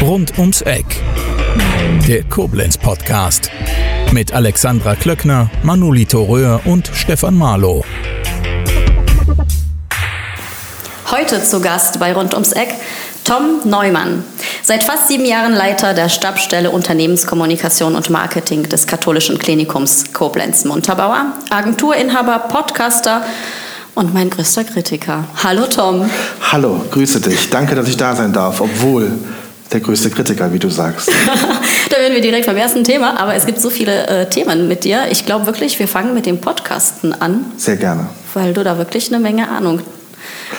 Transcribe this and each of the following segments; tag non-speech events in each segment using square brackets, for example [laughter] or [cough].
Rund ums Eck. Der Koblenz Podcast. Mit Alexandra Klöckner, Manolito Röhr und Stefan Marlow. Heute zu Gast bei Rund ums Eck Tom Neumann. Seit fast sieben Jahren Leiter der Stabsstelle Unternehmenskommunikation und Marketing des Katholischen Klinikums Koblenz-Munterbauer, Agenturinhaber, Podcaster und mein größter Kritiker. Hallo Tom. Hallo, grüße dich. Danke, dass ich da sein darf, obwohl der größte Kritiker, wie du sagst. [laughs] da werden wir direkt beim ersten Thema, aber es gibt so viele äh, Themen mit dir. Ich glaube wirklich, wir fangen mit dem Podcasten an. Sehr gerne. Weil du da wirklich eine Menge Ahnung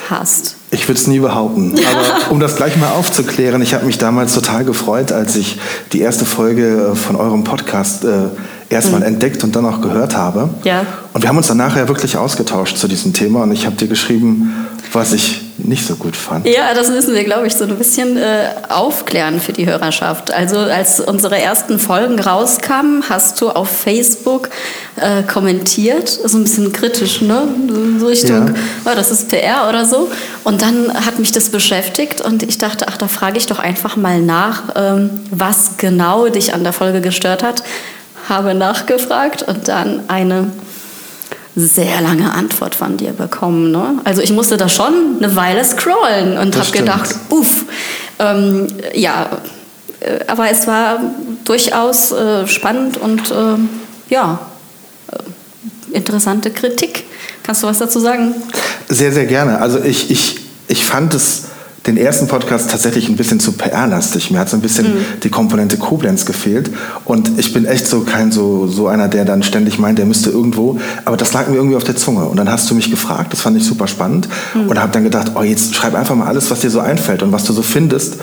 hast. Ich würde es nie behaupten. Aber um das gleich mal aufzuklären, ich habe mich damals total gefreut, als ich die erste Folge äh, von eurem Podcast äh, erstmal mhm. entdeckt und dann auch gehört habe. Ja. Und wir haben uns dann nachher wirklich ausgetauscht zu diesem Thema und ich habe dir geschrieben, was ich nicht so gut fand. Ja, das müssen wir, glaube ich, so ein bisschen äh, aufklären für die Hörerschaft. Also als unsere ersten Folgen rauskamen, hast du auf Facebook äh, kommentiert, so ein bisschen kritisch, ne? So Richtung, ja. oh, das ist PR oder so. Und dann hat mich das beschäftigt und ich dachte, ach, da frage ich doch einfach mal nach, ähm, was genau dich an der Folge gestört hat habe nachgefragt und dann eine sehr lange Antwort von dir bekommen. Ne? Also ich musste da schon eine Weile scrollen und habe gedacht, uff, ähm, ja, äh, aber es war durchaus äh, spannend und äh, ja, äh, interessante Kritik. Kannst du was dazu sagen? Sehr, sehr gerne. Also ich, ich, ich fand es den ersten Podcast tatsächlich ein bisschen zu PR-lastig. Mir hat so ein bisschen mhm. die Komponente Koblenz gefehlt. Und ich bin echt so kein so, so einer, der dann ständig meint, der müsste irgendwo. Aber das lag mir irgendwie auf der Zunge. Und dann hast du mich gefragt, das fand ich super spannend. Mhm. Und habe dann gedacht, oh, jetzt schreib einfach mal alles, was dir so einfällt und was du so findest.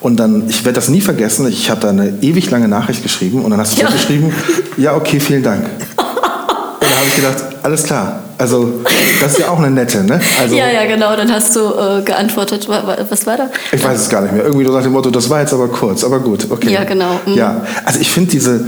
Und dann, ich werde das nie vergessen, ich habe da eine ewig lange Nachricht geschrieben und dann hast du ja. geschrieben, [laughs] ja, okay, vielen Dank. Habe ich gedacht, alles klar, also, das ist ja auch eine nette, ne? Also, ja, ja, genau. Dann hast du äh, geantwortet. Was war da? Ich weiß es gar nicht mehr. Irgendwie so nach dem Motto, das war jetzt aber kurz, aber gut, okay. Ja, genau. Mhm. Ja, also ich finde diese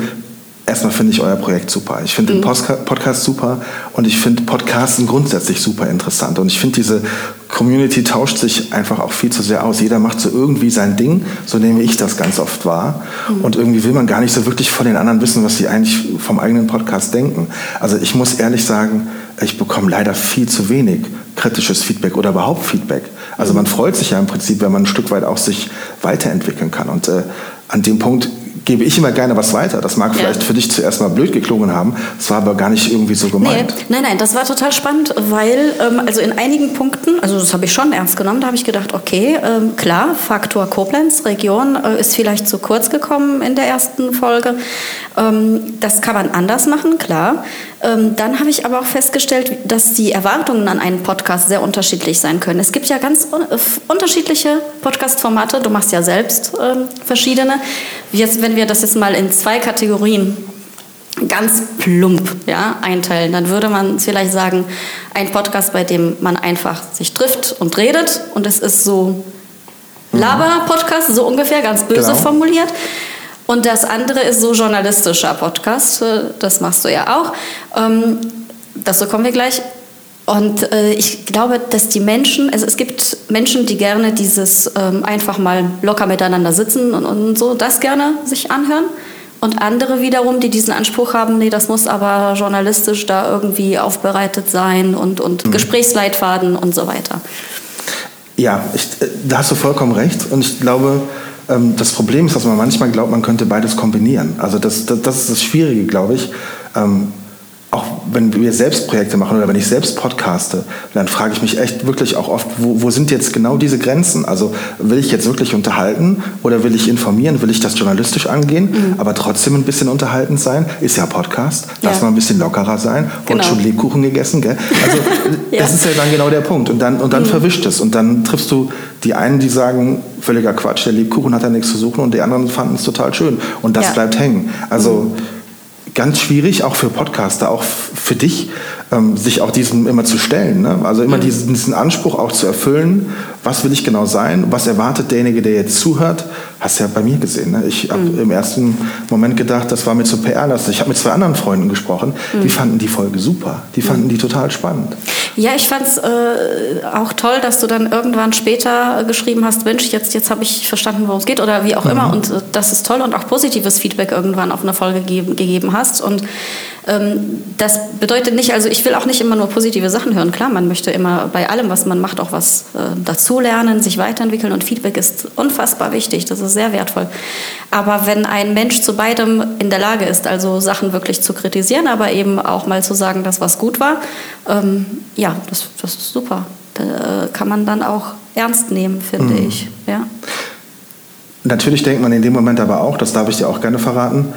Erstmal finde ich euer Projekt super. Ich finde mhm. den Podcast super und ich finde Podcasten grundsätzlich super interessant. Und ich finde, diese Community tauscht sich einfach auch viel zu sehr aus. Jeder macht so irgendwie sein Ding, so nehme ich das ganz oft wahr. Mhm. Und irgendwie will man gar nicht so wirklich von den anderen wissen, was sie eigentlich vom eigenen Podcast denken. Also ich muss ehrlich sagen, ich bekomme leider viel zu wenig kritisches Feedback oder überhaupt Feedback. Also man freut sich ja im Prinzip, wenn man ein Stück weit auch sich weiterentwickeln kann. Und äh, an dem Punkt gebe ich immer gerne was weiter. Das mag ja. vielleicht für dich zuerst mal blöd geklungen haben, das war aber gar nicht irgendwie so gemeint. Nee, nein, nein, das war total spannend, weil ähm, also in einigen Punkten, also das habe ich schon ernst genommen, da habe ich gedacht, okay, ähm, klar, Faktor Koblenz, Region äh, ist vielleicht zu kurz gekommen in der ersten Folge. Ähm, das kann man anders machen, klar. Ähm, dann habe ich aber auch festgestellt, dass die Erwartungen an einen Podcast sehr unterschiedlich sein können. Es gibt ja ganz un unterschiedliche Podcast-Formate. Du machst ja selbst ähm, verschiedene. Jetzt, wenn wir das jetzt mal in zwei Kategorien ganz plump ja, einteilen, dann würde man vielleicht sagen, ein Podcast, bei dem man einfach sich trifft und redet und es ist so mhm. Laber-Podcast, so ungefähr, ganz böse genau. formuliert. Und das andere ist so journalistischer Podcast, äh, das machst du ja auch. Ähm, dazu kommen wir gleich. Und äh, ich glaube, dass die Menschen, also es gibt Menschen, die gerne dieses ähm, einfach mal locker miteinander sitzen und, und so das gerne sich anhören. Und andere wiederum, die diesen Anspruch haben, nee, das muss aber journalistisch da irgendwie aufbereitet sein und, und mhm. Gesprächsleitfaden und so weiter. Ja, ich, äh, da hast du vollkommen recht. Und ich glaube, ähm, das Problem ist, dass man manchmal glaubt, man könnte beides kombinieren. Also das, das, das ist das Schwierige, glaube ich. Auch wenn wir selbst Projekte machen oder wenn ich selbst podcaste, dann frage ich mich echt wirklich auch oft, wo, wo, sind jetzt genau diese Grenzen? Also will ich jetzt wirklich unterhalten oder will ich informieren? Will ich das journalistisch angehen, mhm. aber trotzdem ein bisschen unterhaltend sein? Ist ja Podcast, ja. lass mal ein bisschen lockerer sein. Genau. Und schon Lebkuchen gegessen, gell? Also [laughs] ja. das ist ja dann genau der Punkt. Und dann, und dann mhm. verwischt es. Und dann triffst du die einen, die sagen, völliger Quatsch, der Lebkuchen hat da nichts zu suchen und die anderen fanden es total schön. Und das ja. bleibt hängen. Also mhm ganz schwierig, auch für Podcaster, auch für dich. Ähm, sich auch diesem immer zu stellen. Ne? Also immer mhm. diesen, diesen, Anspruch auch zu erfüllen, was will ich genau sein, was erwartet derjenige, der jetzt zuhört. Hast du ja bei mir gesehen. Ne? Ich habe mhm. im ersten Moment gedacht, das war mir zu PR-lastig. Ich habe mit zwei anderen Freunden gesprochen, mhm. die fanden die Folge super. Die fanden mhm. die total spannend. Ja, ich fand es äh, auch toll, dass du dann irgendwann später geschrieben hast, Mensch, jetzt, jetzt habe ich verstanden, worum es geht oder wie auch immer. Mhm. Und äh, das ist toll und auch positives Feedback irgendwann auf eine Folge gegeben, gegeben hast. Und ähm, das bedeutet nicht, also ich will auch nicht immer nur positive Sachen hören. Klar, man möchte immer bei allem, was man macht, auch was äh, dazulernen, sich weiterentwickeln und Feedback ist unfassbar wichtig. Das ist sehr wertvoll. Aber wenn ein Mensch zu beidem in der Lage ist, also Sachen wirklich zu kritisieren, aber eben auch mal zu sagen, dass was gut war, ähm, ja, das, das ist super. Da kann man dann auch ernst nehmen, finde mhm. ich. Ja. Natürlich denkt man in dem Moment aber auch, das darf ich dir auch gerne verraten,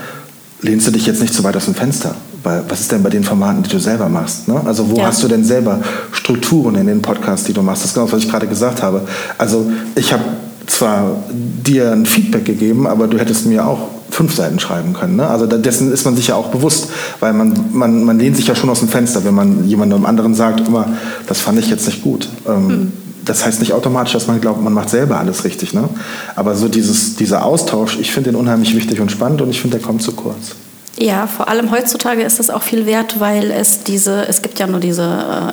lehnst du dich jetzt nicht zu weit aus dem Fenster. Weil was ist denn bei den Formaten, die du selber machst? Ne? Also wo ja. hast du denn selber Strukturen in den Podcasts, die du machst? Das ist genau, was ich gerade gesagt habe. Also ich habe zwar dir ein Feedback gegeben, aber du hättest mir auch fünf Seiten schreiben können. Ne? Also dessen ist man sich ja auch bewusst, weil man, man, man lehnt sich ja schon aus dem Fenster, wenn man jemandem anderen sagt, immer, das fand ich jetzt nicht gut. Ähm, hm. Das heißt nicht automatisch, dass man glaubt, man macht selber alles richtig. Ne? Aber so dieses, dieser Austausch, ich finde den unheimlich wichtig und spannend und ich finde, der kommt zu kurz. Ja, vor allem heutzutage ist es auch viel wert, weil es diese, es gibt ja nur diese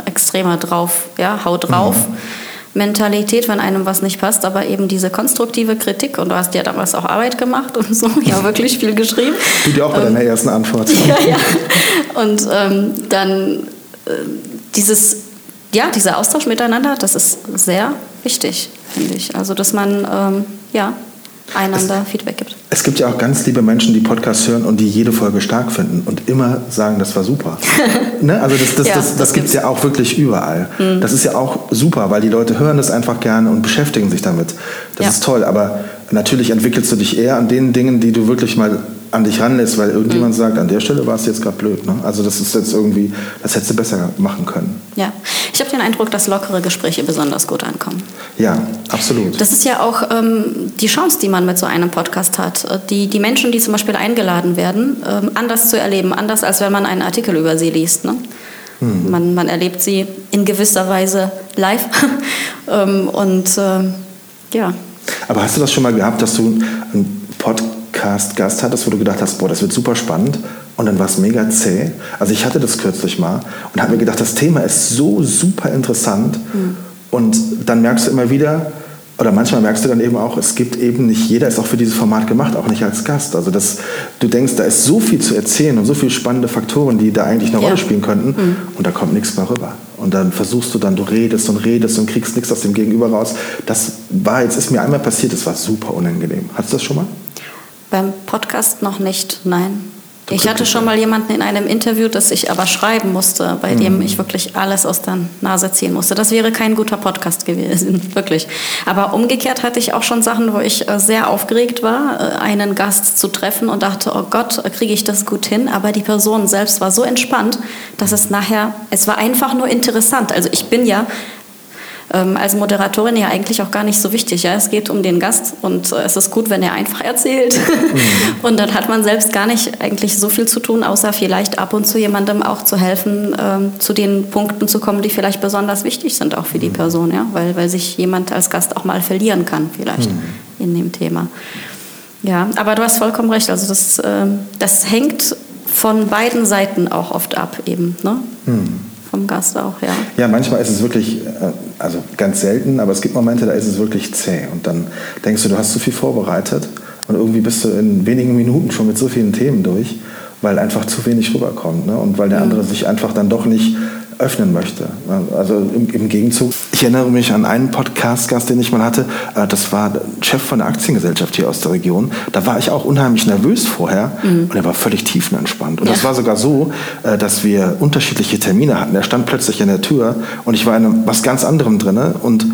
äh, extreme drauf, ja, hau drauf. Mhm. Mentalität, wenn einem was nicht passt, aber eben diese konstruktive Kritik und du hast ja damals auch Arbeit gemacht und so, ja wirklich viel geschrieben. Du dir auch bei ähm, deiner ersten Antwort. [laughs] Ja, ja. Und ähm, dann äh, dieses, ja, dieser Austausch miteinander, das ist sehr wichtig, finde ich. Also, dass man, ähm, ja, einander es, Feedback gibt. Es gibt ja auch ganz liebe Menschen, die Podcasts hören und die jede Folge stark finden und immer sagen, das war super. [laughs] ne? Also das, das, ja, das, das, das gibt es ja auch wirklich überall. Mhm. Das ist ja auch super, weil die Leute hören das einfach gerne und beschäftigen sich damit. Das ja. ist toll, aber natürlich entwickelst du dich eher an den Dingen, die du wirklich mal an dich ranlässt, weil irgendjemand mhm. sagt, an der Stelle war es jetzt gerade blöd. Ne? Also das ist jetzt irgendwie, das hättest du besser machen können. Ja, ich habe den Eindruck, dass lockere Gespräche besonders gut ankommen. Ja, absolut. Das ist ja auch ähm, die Chance, die man mit so einem Podcast hat. Äh, die, die Menschen, die zum Beispiel eingeladen werden, ähm, anders zu erleben, anders als wenn man einen Artikel über sie liest. Ne? Mhm. Man, man erlebt sie in gewisser Weise live. [laughs] ähm, und äh, ja. Aber hast du das schon mal gehabt, dass du einen Podcast Podcast-Gast hattest, wo du gedacht hast, boah, das wird super spannend und dann war es mega zäh. Also ich hatte das kürzlich mal und habe mir gedacht, das Thema ist so super interessant mhm. und dann merkst du immer wieder, oder manchmal merkst du dann eben auch, es gibt eben nicht, jeder ist auch für dieses Format gemacht, auch nicht als Gast. Also das, du denkst, da ist so viel zu erzählen und so viele spannende Faktoren, die da eigentlich eine ja. Rolle spielen könnten mhm. und da kommt nichts mehr rüber. Und dann versuchst du dann, du redest und redest und kriegst nichts aus dem Gegenüber raus. Das war jetzt, ist mir einmal passiert, das war super unangenehm. Hattest du das schon mal? Beim Podcast noch nicht, nein. Ich hatte schon mal jemanden in einem Interview, das ich aber schreiben musste, bei mhm. dem ich wirklich alles aus der Nase ziehen musste. Das wäre kein guter Podcast gewesen, [laughs] wirklich. Aber umgekehrt hatte ich auch schon Sachen, wo ich äh, sehr aufgeregt war, äh, einen Gast zu treffen und dachte, oh Gott, kriege ich das gut hin? Aber die Person selbst war so entspannt, dass es nachher, es war einfach nur interessant. Also ich bin ja ähm, als Moderatorin ja eigentlich auch gar nicht so wichtig. Ja? Es geht um den Gast und äh, es ist gut, wenn er einfach erzählt. Mhm. [laughs] und dann hat man selbst gar nicht eigentlich so viel zu tun, außer vielleicht ab und zu jemandem auch zu helfen, ähm, zu den Punkten zu kommen, die vielleicht besonders wichtig sind auch für die mhm. Person, ja? weil, weil sich jemand als Gast auch mal verlieren kann vielleicht mhm. in dem Thema. Ja, aber du hast vollkommen recht. Also das, äh, das hängt von beiden Seiten auch oft ab eben. Ne? Mhm vom Gast auch, ja. Ja, manchmal ist es wirklich, äh, also ganz selten, aber es gibt Momente, da ist es wirklich zäh. Und dann denkst du, du hast so viel vorbereitet und irgendwie bist du in wenigen Minuten schon mit so vielen Themen durch, weil einfach zu wenig rüberkommt. Ne? Und weil der andere sich einfach dann doch nicht öffnen möchte. Also im, im Gegenzug, ich erinnere mich an einen Podcast-Gast, den ich mal hatte, äh, das war Chef von der Aktiengesellschaft hier aus der Region. Da war ich auch unheimlich nervös vorher mhm. und er war völlig tiefenentspannt. Und ja. das war sogar so, äh, dass wir unterschiedliche Termine hatten. Er stand plötzlich in der Tür und ich war in was ganz anderem drin und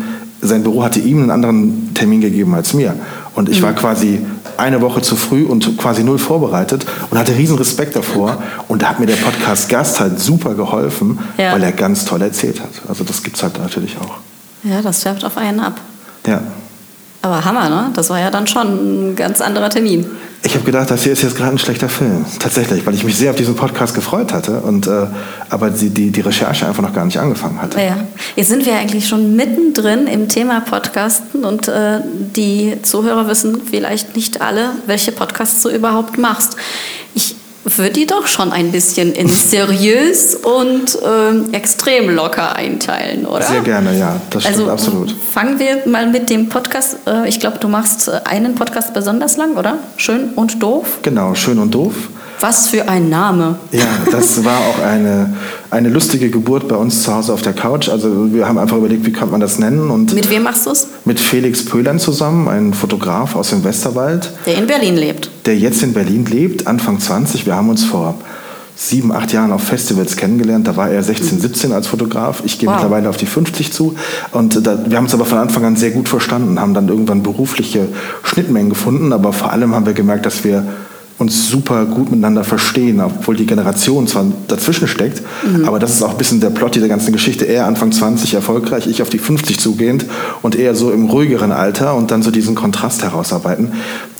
sein Büro hatte ihm einen anderen Termin gegeben als mir. Und ich mhm. war quasi eine Woche zu früh und quasi null vorbereitet und hatte riesen Respekt davor. Und da hat mir der Podcast Gast halt super geholfen, ja. weil er ganz toll erzählt hat. Also das gibt es halt natürlich auch. Ja, das färbt auf einen ab. Ja. Aber Hammer, ne? Das war ja dann schon ein ganz anderer Termin. Ich habe gedacht, das hier ist jetzt gerade ein schlechter Film. Tatsächlich, weil ich mich sehr auf diesen Podcast gefreut hatte und äh, aber die, die, die Recherche einfach noch gar nicht angefangen hatte. Ja. Jetzt sind wir eigentlich schon mittendrin im Thema Podcasten und äh, die Zuhörer wissen vielleicht nicht alle, welche Podcasts du überhaupt machst. Ich würde die doch schon ein bisschen in [laughs] seriös und ähm, extrem locker einteilen, oder? Sehr gerne, ja, das stimmt also, absolut. Fangen wir mal mit dem Podcast. Äh, ich glaube, du machst äh, einen Podcast besonders lang, oder? Schön und doof. Genau, schön und doof. Was für ein Name. Ja, das war auch eine, eine lustige Geburt bei uns zu Hause auf der Couch. Also wir haben einfach überlegt, wie könnte man das nennen. Und mit wem machst du es? Mit Felix Pöhlern zusammen, ein Fotograf aus dem Westerwald. Der in Berlin lebt. Der jetzt in Berlin lebt, Anfang 20. Wir haben uns vor sieben, acht Jahren auf Festivals kennengelernt. Da war er 16, 17 als Fotograf. Ich gehe wow. mittlerweile auf die 50 zu. Und da, wir haben uns aber von Anfang an sehr gut verstanden, haben dann irgendwann berufliche Schnittmengen gefunden. Aber vor allem haben wir gemerkt, dass wir uns super gut miteinander verstehen, obwohl die Generation zwar dazwischen steckt, mhm. aber das ist auch ein bisschen der Plot dieser ganzen Geschichte. Er Anfang 20 erfolgreich, ich auf die 50 zugehend und eher so im ruhigeren Alter und dann so diesen Kontrast herausarbeiten.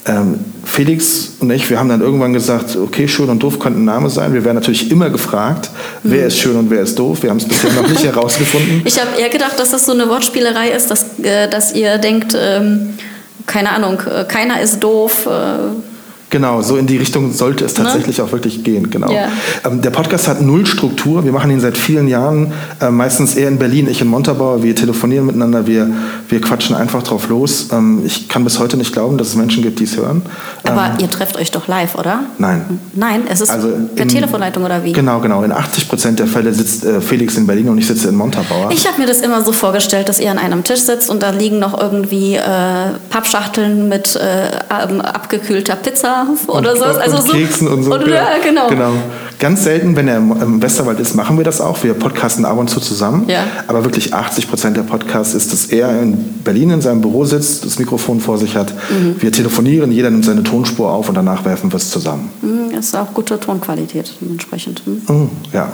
Ähm, Felix und ich, wir haben dann irgendwann gesagt, okay, schön und doof könnte ein Name sein. Wir werden natürlich immer gefragt, mhm. wer ist schön und wer ist doof. Wir haben es bisher noch nicht [laughs] herausgefunden. Ich habe eher gedacht, dass das so eine Wortspielerei ist, dass, äh, dass ihr denkt, ähm, keine Ahnung, äh, keiner ist doof. Äh Genau, so in die Richtung sollte es ne? tatsächlich ne? auch wirklich gehen. Genau. Ja. Ähm, der Podcast hat null Struktur. Wir machen ihn seit vielen Jahren, äh, meistens eher in Berlin, ich in Montabaur. Wir telefonieren miteinander, wir, wir quatschen einfach drauf los. Ähm, ich kann bis heute nicht glauben, dass es Menschen gibt, die es hören. Aber ähm, ihr trefft euch doch live, oder? Nein. Nein, es ist also per in, Telefonleitung oder wie? Genau, genau. In 80 Prozent der Fälle sitzt äh, Felix in Berlin und ich sitze in Montabaur. Ich habe mir das immer so vorgestellt, dass ihr an einem Tisch sitzt und da liegen noch irgendwie äh, Pappschachteln mit äh, abgekühlter Pizza oder und, so. Also und so, Keksen und so. Oder, ja, genau. genau. Ganz selten, wenn er im Westerwald ist, machen wir das auch. Wir podcasten ab und zu zusammen. Ja. Aber wirklich 80 Prozent der Podcasts ist, dass er in Berlin in seinem Büro sitzt, das Mikrofon vor sich hat. Mhm. Wir telefonieren, jeder nimmt seine Tonspur auf und danach werfen wir es zusammen. Mhm, das ist auch gute Tonqualität dementsprechend. Mhm. mhm ja,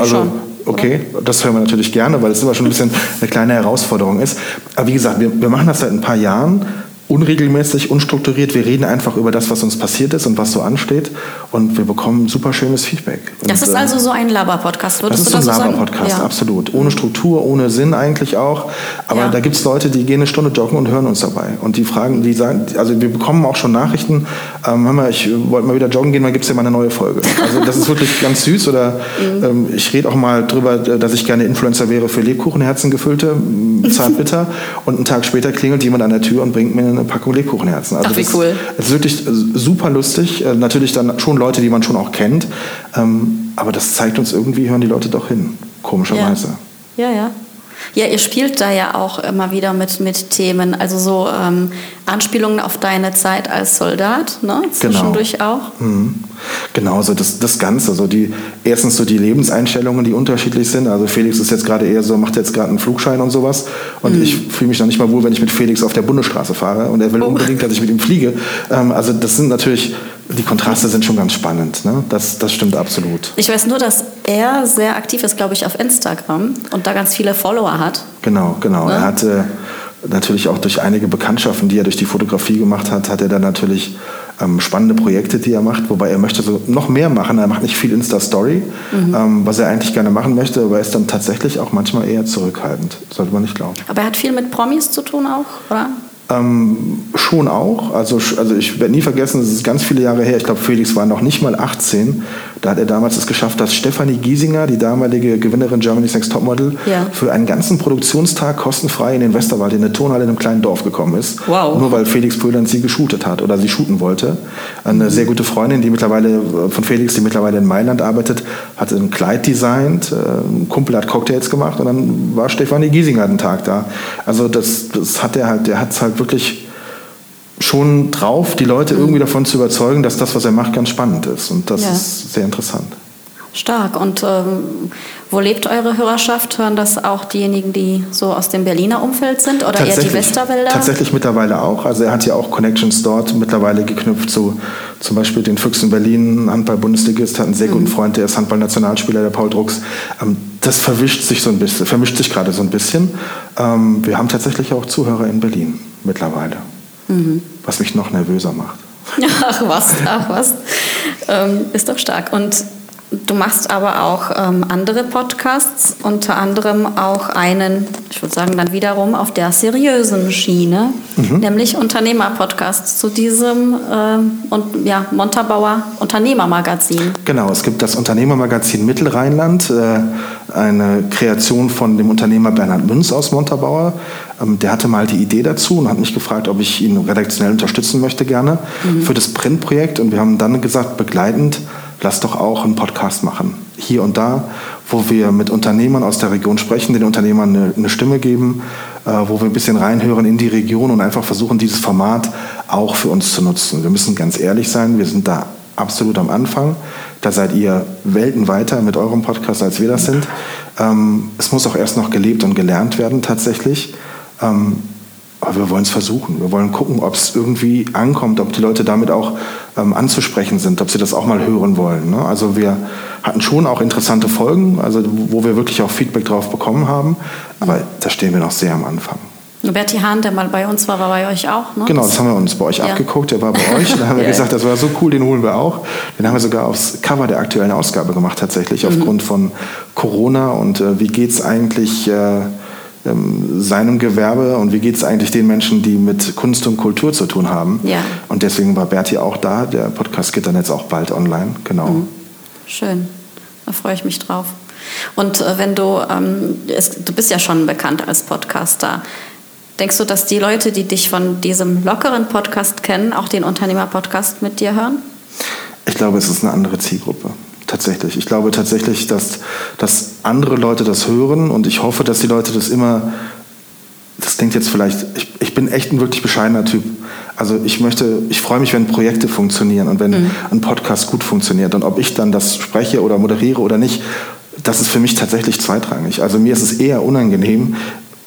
also okay, das hören wir natürlich gerne, weil es immer schon ein bisschen eine kleine Herausforderung ist. Aber wie gesagt, wir, wir machen das seit ein paar Jahren unregelmäßig, unstrukturiert. Wir reden einfach über das, was uns passiert ist und was so ansteht. Und wir bekommen super schönes Feedback. Das und, ist also so ein Laber-Podcast, würdest das du das so sagen? Das ist ein Laber-Podcast, ja. absolut. Ohne Struktur, ohne Sinn eigentlich auch. Aber ja. da gibt es Leute, die gehen eine Stunde joggen und hören uns dabei. Und die fragen, die sagen, also wir bekommen auch schon Nachrichten, ähm, hör mal, ich wollte mal wieder joggen gehen, dann gibt es ja mal eine neue Folge. Also das ist wirklich ganz süß. Oder mhm. ähm, ich rede auch mal drüber, dass ich gerne Influencer wäre für Lebkuchenherzen gefüllte, zart bitter. und einen Tag später klingelt jemand an der Tür und bringt mir eine Packung Lebkuchenherzen. Also Ach, wie cool. Es ist wirklich super lustig. Äh, natürlich dann schon Leute, die man schon auch kennt. Ähm, aber das zeigt uns irgendwie, hören die Leute doch hin. Komischerweise. Ja, ja. ja. Ja, ihr spielt da ja auch immer wieder mit, mit Themen, also so ähm, Anspielungen auf deine Zeit als Soldat, ne? Zwischendurch genau. auch. Mhm. Genau, so das, das Ganze, so die, erstens so die Lebenseinstellungen, die unterschiedlich sind. Also Felix ist jetzt gerade eher so, macht jetzt gerade einen Flugschein und sowas. Und mhm. ich fühle mich noch nicht mal wohl, wenn ich mit Felix auf der Bundesstraße fahre. Und er will oh. unbedingt, dass ich mit ihm fliege. Ähm, also das sind natürlich die Kontraste sind schon ganz spannend. Ne? Das, das stimmt absolut. Ich weiß nur, dass er sehr aktiv ist, glaube ich, auf Instagram und da ganz viele Follower hat. Genau, genau. Ne? Er hatte natürlich auch durch einige Bekanntschaften, die er durch die Fotografie gemacht hat, hat er dann natürlich ähm, spannende Projekte, die er macht, wobei er möchte so noch mehr machen. Er macht nicht viel Insta-Story, mhm. ähm, was er eigentlich gerne machen möchte, aber er ist dann tatsächlich auch manchmal eher zurückhaltend. Sollte man nicht glauben. Aber er hat viel mit Promis zu tun auch, oder? Ähm, schon auch. Also, also ich werde nie vergessen, das ist ganz viele Jahre her. Ich glaube, Felix war noch nicht mal 18. Da hat er damals es geschafft, dass Stefanie Giesinger, die damalige Gewinnerin Germany's Next Topmodel, ja. für einen ganzen Produktionstag kostenfrei in den Westerwald, in eine Turnhalle in einem kleinen Dorf gekommen ist. Wow. Nur weil Felix Pöhlern sie geshootet hat oder sie shooten wollte. Eine mhm. sehr gute Freundin, die mittlerweile von Felix, die mittlerweile in Mailand arbeitet, hat ein Kleid designt. Äh, ein Kumpel hat Cocktails gemacht und dann war Stefanie Giesinger den Tag da. Also das, das hat er halt, der hat es halt wirklich schon drauf, die Leute irgendwie davon zu überzeugen, dass das, was er macht, ganz spannend ist. Und das ja. ist sehr interessant. Stark. Und ähm, wo lebt eure Hörerschaft? Hören das auch diejenigen, die so aus dem Berliner Umfeld sind oder eher die Westerwälder? Tatsächlich mittlerweile auch. Also er hat ja auch Connections dort mittlerweile geknüpft zu zum Beispiel den Füchsen Berlin, Handball-Bundesligist, hat einen sehr guten mhm. Freund, der ist Handball-Nationalspieler, der Paul Drucks. Ähm, das verwischt sich so ein bisschen, vermischt sich gerade so ein bisschen. Ähm, wir haben tatsächlich auch Zuhörer in Berlin mittlerweile. Was mich noch nervöser macht. [laughs] Ach was, ach was. Ähm, ist doch stark. Und Du machst aber auch ähm, andere Podcasts, unter anderem auch einen, ich würde sagen, dann wiederum auf der seriösen Schiene, mhm. nämlich Unternehmerpodcasts zu diesem äh, und, ja, Montabauer Unternehmermagazin. Genau, es gibt das Unternehmermagazin Mittelrheinland, äh, eine Kreation von dem Unternehmer Bernhard Münz aus Montabauer. Ähm, der hatte mal die Idee dazu und hat mich gefragt, ob ich ihn redaktionell unterstützen möchte gerne mhm. für das Printprojekt. Und wir haben dann gesagt, begleitend, lass doch auch einen Podcast machen. Hier und da, wo wir mit Unternehmern aus der Region sprechen, den Unternehmern eine, eine Stimme geben, äh, wo wir ein bisschen reinhören in die Region und einfach versuchen, dieses Format auch für uns zu nutzen. Wir müssen ganz ehrlich sein, wir sind da absolut am Anfang. Da seid ihr Welten weiter mit eurem Podcast, als wir das sind. Ähm, es muss auch erst noch gelebt und gelernt werden tatsächlich. Ähm, aber wir wollen es versuchen. Wir wollen gucken, ob es irgendwie ankommt, ob die Leute damit auch ähm, anzusprechen sind, ob sie das auch mal hören wollen. Ne? Also wir hatten schon auch interessante Folgen, also wo wir wirklich auch Feedback drauf bekommen haben. Aber da stehen wir noch sehr am Anfang. Bertie Hahn, der mal bei uns war, war bei euch auch, ne? Genau, das haben wir uns bei euch ja. abgeguckt. Der war bei [laughs] euch. Da haben wir gesagt, das war so cool, den holen wir auch. Den haben wir sogar aufs Cover der aktuellen Ausgabe gemacht, tatsächlich, mhm. aufgrund von Corona. Und äh, wie geht es eigentlich äh, ähm, seinem Gewerbe und wie geht es eigentlich den Menschen, die mit Kunst und Kultur zu tun haben. Ja. Und deswegen war Berti auch da. Der Podcast geht dann jetzt auch bald online. Genau. Mhm. Schön. Da freue ich mich drauf. Und äh, wenn du, ähm, es, du bist ja schon bekannt als Podcaster. Denkst du, dass die Leute, die dich von diesem lockeren Podcast kennen, auch den Unternehmer-Podcast mit dir hören? Ich glaube, es ist eine andere Zielgruppe tatsächlich. Ich glaube tatsächlich, dass, dass andere Leute das hören und ich hoffe, dass die Leute das immer, das klingt jetzt vielleicht, ich, ich bin echt ein wirklich bescheidener Typ. Also ich möchte, ich freue mich, wenn Projekte funktionieren und wenn mhm. ein Podcast gut funktioniert. Und ob ich dann das spreche oder moderiere oder nicht, das ist für mich tatsächlich zweitrangig. Also mir ist es eher unangenehm,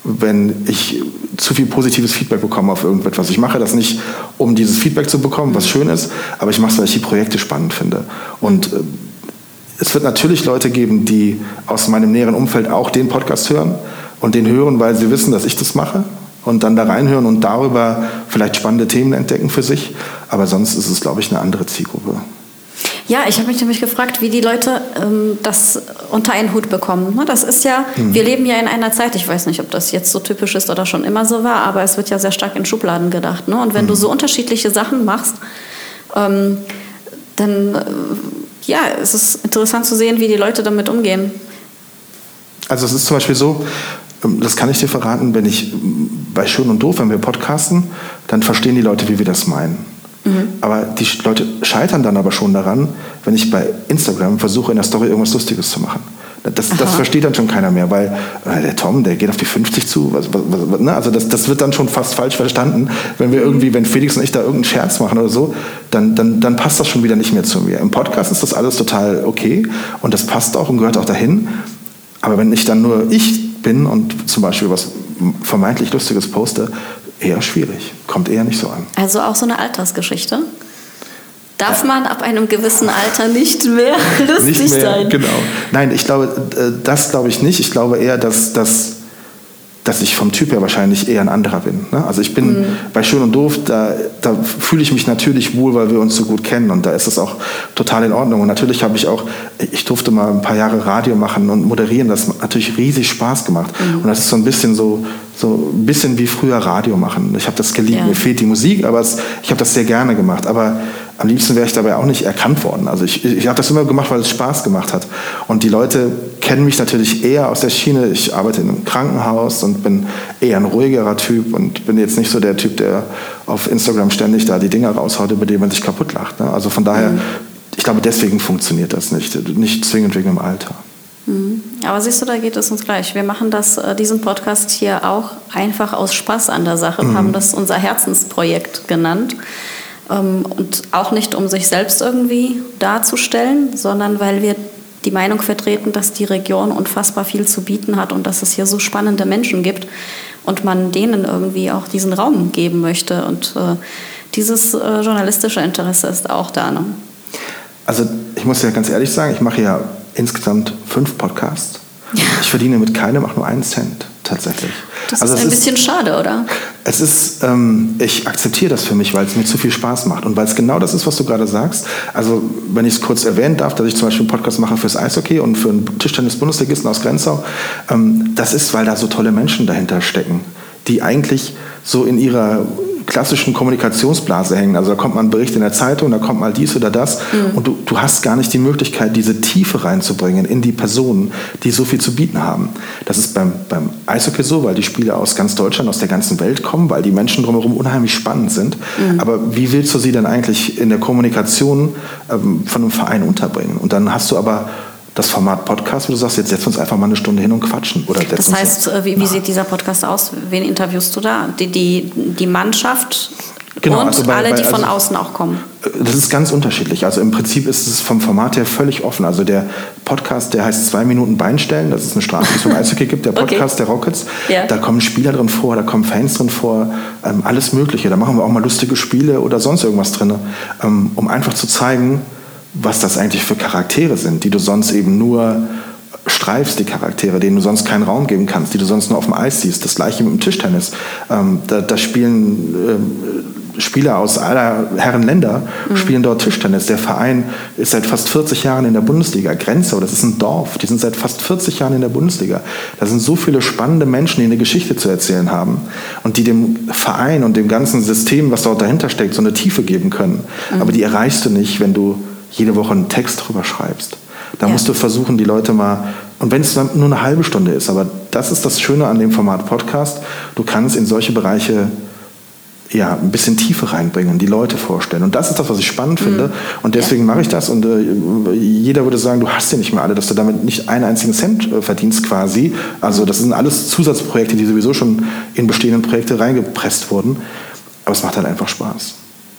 wenn ich zu viel positives Feedback bekomme auf irgendetwas. Ich mache das nicht, um dieses Feedback zu bekommen, was schön ist, aber ich mache es, weil ich die Projekte spannend finde. Und äh, es wird natürlich Leute geben, die aus meinem näheren Umfeld auch den Podcast hören und den hören, weil sie wissen, dass ich das mache und dann da reinhören und darüber vielleicht spannende Themen entdecken für sich. Aber sonst ist es, glaube ich, eine andere Zielgruppe. Ja, ich habe mich nämlich gefragt, wie die Leute ähm, das unter einen Hut bekommen. Ne, das ist ja, mhm. wir leben ja in einer Zeit, ich weiß nicht, ob das jetzt so typisch ist oder schon immer so war, aber es wird ja sehr stark in Schubladen gedacht. Ne? Und wenn mhm. du so unterschiedliche Sachen machst, ähm, dann äh, ja, es ist interessant zu sehen, wie die Leute damit umgehen. Also es ist zum Beispiel so, ähm, das kann ich dir verraten, wenn ich bei Schön und Doof, wenn wir podcasten, dann verstehen die Leute, wie wir das meinen. Mhm. Aber die Leute scheitern dann aber schon daran, wenn ich bei Instagram versuche, in der Story irgendwas Lustiges zu machen. Das, das versteht dann schon keiner mehr, weil äh, der Tom, der geht auf die 50 zu. Was, was, was, ne? Also das, das wird dann schon fast falsch verstanden. Wenn wir irgendwie, wenn Felix und ich da irgendeinen Scherz machen oder so, dann, dann, dann passt das schon wieder nicht mehr zu mir. Im Podcast ist das alles total okay und das passt auch und gehört auch dahin. Aber wenn ich dann nur ich bin und zum Beispiel was vermeintlich Lustiges poste, eher schwierig. Kommt eher nicht so an. Also auch so eine Altersgeschichte? Darf man ab einem gewissen Alter nicht mehr lustig nicht mehr, sein? Genau. Nein, ich glaube, das glaube ich nicht. Ich glaube eher, dass, dass, dass ich vom Typ her wahrscheinlich eher ein anderer bin. Ne? Also ich bin mhm. bei Schön und Doof, da, da fühle ich mich natürlich wohl, weil wir uns so gut kennen und da ist es auch total in Ordnung. Und natürlich habe ich auch, ich durfte mal ein paar Jahre Radio machen und moderieren. Das hat natürlich riesig Spaß gemacht. Mhm. Und das ist so ein bisschen so, so ein bisschen wie früher Radio machen. Ich habe das geliebt. Ja. Mir fehlt die Musik, aber es, ich habe das sehr gerne gemacht. Aber am liebsten wäre ich dabei auch nicht erkannt worden. Also ich, ich habe das immer gemacht, weil es Spaß gemacht hat. Und die Leute kennen mich natürlich eher aus der Schiene. Ich arbeite in einem Krankenhaus und bin eher ein ruhigerer Typ und bin jetzt nicht so der Typ, der auf Instagram ständig da die Dinger raushaut, über die man sich kaputt lacht. Ne? Also von daher, mhm. ich glaube, deswegen funktioniert das nicht. Nicht zwingend wegen dem Alter. Mhm. Aber siehst du, da geht es uns gleich. Wir machen das, äh, diesen Podcast hier auch einfach aus Spaß an der Sache, mhm. haben das unser Herzensprojekt genannt. Ähm, und auch nicht, um sich selbst irgendwie darzustellen, sondern weil wir die Meinung vertreten, dass die Region unfassbar viel zu bieten hat und dass es hier so spannende Menschen gibt und man denen irgendwie auch diesen Raum geben möchte. Und äh, dieses äh, journalistische Interesse ist auch da. Ne? Also ich muss ja ganz ehrlich sagen, ich mache ja insgesamt fünf Podcasts. Ich verdiene mit keinem auch nur einen Cent tatsächlich. Das also ist ein bisschen ist, schade, oder? Es ist, ähm, ich akzeptiere das für mich, weil es mir zu viel Spaß macht und weil es genau das ist, was du gerade sagst. Also, wenn ich es kurz erwähnen darf, dass ich zum Beispiel einen Podcast mache fürs Eishockey und für einen Tischtennis-Bundesligisten aus Grenzau, ähm, das ist, weil da so tolle Menschen dahinter stecken, die eigentlich so in ihrer klassischen Kommunikationsblase hängen. Also da kommt mal ein Bericht in der Zeitung, da kommt mal dies oder das mhm. und du, du hast gar nicht die Möglichkeit, diese Tiefe reinzubringen in die Personen, die so viel zu bieten haben. Das ist beim, beim Eishockey so, weil die Spieler aus ganz Deutschland, aus der ganzen Welt kommen, weil die Menschen drumherum unheimlich spannend sind. Mhm. Aber wie willst du sie denn eigentlich in der Kommunikation ähm, von einem Verein unterbringen? Und dann hast du aber das Format Podcast, wo du sagst, jetzt setzen wir uns einfach mal eine Stunde hin und quatschen. Oder das heißt, äh, wie, wie sieht dieser Podcast aus? Wen interviewst du da? Die, die, die Mannschaft Genau, und also bei, alle, die bei, also, von außen auch kommen. Äh, das ist ganz unterschiedlich. Also im Prinzip ist es vom Format her völlig offen. Also der Podcast, der heißt zwei Minuten Beinstellen, das ist eine Strafe, die es vom [laughs] Eishockey gibt. Der Podcast okay. der Rockets, ja. da kommen Spieler drin vor, da kommen Fans drin vor, ähm, alles Mögliche. Da machen wir auch mal lustige Spiele oder sonst irgendwas drin, ähm, um einfach zu zeigen, was das eigentlich für Charaktere sind, die du sonst eben nur streifst, die Charaktere, denen du sonst keinen Raum geben kannst, die du sonst nur auf dem Eis siehst. Das gleiche mit dem Tischtennis. Ähm, da, da, spielen äh, Spieler aus aller Herren Länder, mhm. spielen dort Tischtennis. Der Verein ist seit fast 40 Jahren in der Bundesliga. Grenze, das ist ein Dorf, die sind seit fast 40 Jahren in der Bundesliga. Da sind so viele spannende Menschen, die eine Geschichte zu erzählen haben und die dem Verein und dem ganzen System, was dort dahinter steckt, so eine Tiefe geben können. Mhm. Aber die erreichst du nicht, wenn du jede Woche einen Text drüber schreibst. Da ja. musst du versuchen, die Leute mal, und wenn es nur eine halbe Stunde ist, aber das ist das Schöne an dem Format Podcast, du kannst in solche Bereiche ja, ein bisschen Tiefe reinbringen, die Leute vorstellen. Und das ist das, was ich spannend finde. Mhm. Und deswegen ja. mache ich das. Und äh, jeder würde sagen, du hast ja nicht mehr alle, dass du damit nicht einen einzigen Cent äh, verdienst quasi. Also das sind alles Zusatzprojekte, die sowieso schon in bestehenden Projekte reingepresst wurden. Aber es macht halt einfach Spaß.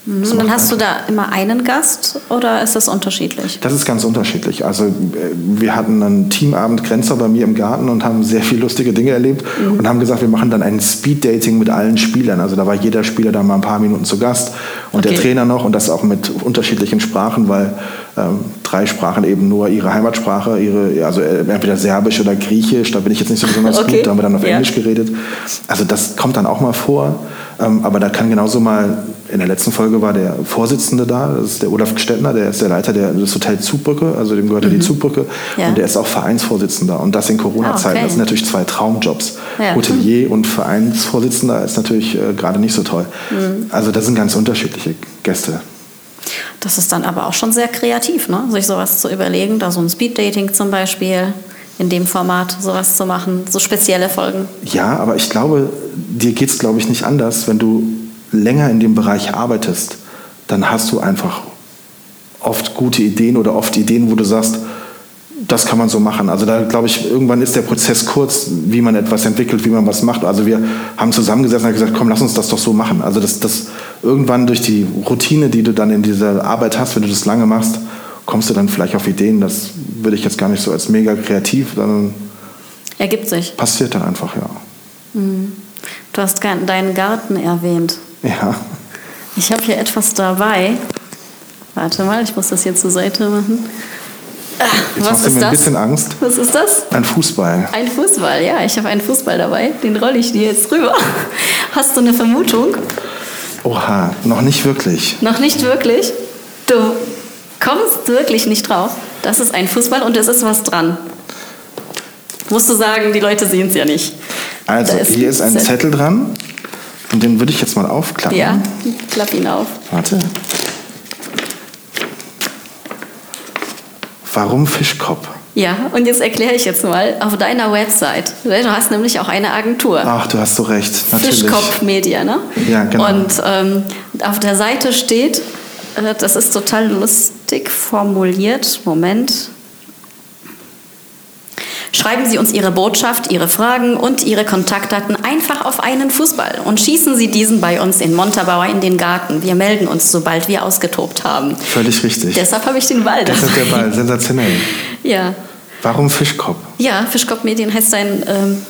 Mhm. Und dann hast du da immer einen Gast oder ist das unterschiedlich? Das ist ganz unterschiedlich. Also äh, wir hatten einen Teamabend Grenzer bei mir im Garten und haben sehr viele lustige Dinge erlebt mhm. und haben gesagt, wir machen dann ein Speed-Dating mit allen Spielern. Also da war jeder Spieler da mal ein paar Minuten zu Gast und okay. der Trainer noch und das auch mit unterschiedlichen Sprachen, weil drei sprachen eben nur ihre Heimatsprache, ihre, also äh, entweder Serbisch oder Griechisch. Da bin ich jetzt nicht so besonders okay. gut. Da haben wir dann auf ja. Englisch geredet. Also das kommt dann auch mal vor. Ähm, aber da kann genauso mal, in der letzten Folge war der Vorsitzende da, das ist der Olaf Gstettner, der ist der Leiter der, des Hotels Zugbrücke, also dem gehört mhm. die Zugbrücke. Ja. Und der ist auch Vereinsvorsitzender. Und das in Corona-Zeiten. Ah, okay. Das sind natürlich zwei Traumjobs. Ja. Hotelier und Vereinsvorsitzender ist natürlich äh, gerade nicht so toll. Mhm. Also das sind ganz unterschiedliche Gäste. Das ist dann aber auch schon sehr kreativ, ne? sich sowas zu überlegen, da so ein Speed-Dating zum Beispiel in dem Format sowas zu machen, so spezielle Folgen. Ja, aber ich glaube, dir geht es, glaube ich, nicht anders. Wenn du länger in dem Bereich arbeitest, dann hast du einfach oft gute Ideen oder oft Ideen, wo du sagst, das kann man so machen. Also da glaube ich, irgendwann ist der Prozess kurz, wie man etwas entwickelt, wie man was macht. Also wir haben zusammengesessen und gesagt, komm, lass uns das doch so machen. Also das, das irgendwann durch die Routine, die du dann in dieser Arbeit hast, wenn du das lange machst, kommst du dann vielleicht auf Ideen. Das würde ich jetzt gar nicht so als mega kreativ, sondern ergibt sich. Passiert dann einfach, ja. Mhm. Du hast deinen Garten erwähnt. Ja. Ich habe hier etwas dabei. Warte mal, ich muss das hier zur Seite machen. Jetzt Was ist mir das? ein bisschen Angst. Was ist das? Ein Fußball. Ein Fußball, ja. Ich habe einen Fußball dabei. Den rolle ich dir jetzt rüber. Hast du eine Vermutung? Oha, noch nicht wirklich. Noch nicht wirklich? Du kommst wirklich nicht drauf. Das ist ein Fußball und es ist was dran. Musst du sagen, die Leute sehen es ja nicht. Also, ist hier ist ein Zettel. Zettel dran. Und den würde ich jetzt mal aufklappen. Ja, klapp ihn auf. Warte. Warum Fischkopf? Ja, und jetzt erkläre ich jetzt mal auf deiner Website. Du hast nämlich auch eine Agentur. Ach, du hast so recht. Natürlich. Fischkopf Media, ne? Ja, genau. Und ähm, auf der Seite steht, äh, das ist total lustig formuliert. Moment. Schreiben Sie uns Ihre Botschaft, Ihre Fragen und Ihre Kontaktdaten einfach auf einen Fußball und schießen Sie diesen bei uns in Montabaur in den Garten. Wir melden uns, sobald wir ausgetobt haben. Völlig richtig. Deshalb habe ich den Ball Das ist der Ball, sensationell. Ja. Warum Fischkopf? Ja, Fischkopf Medien heißt ein ähm,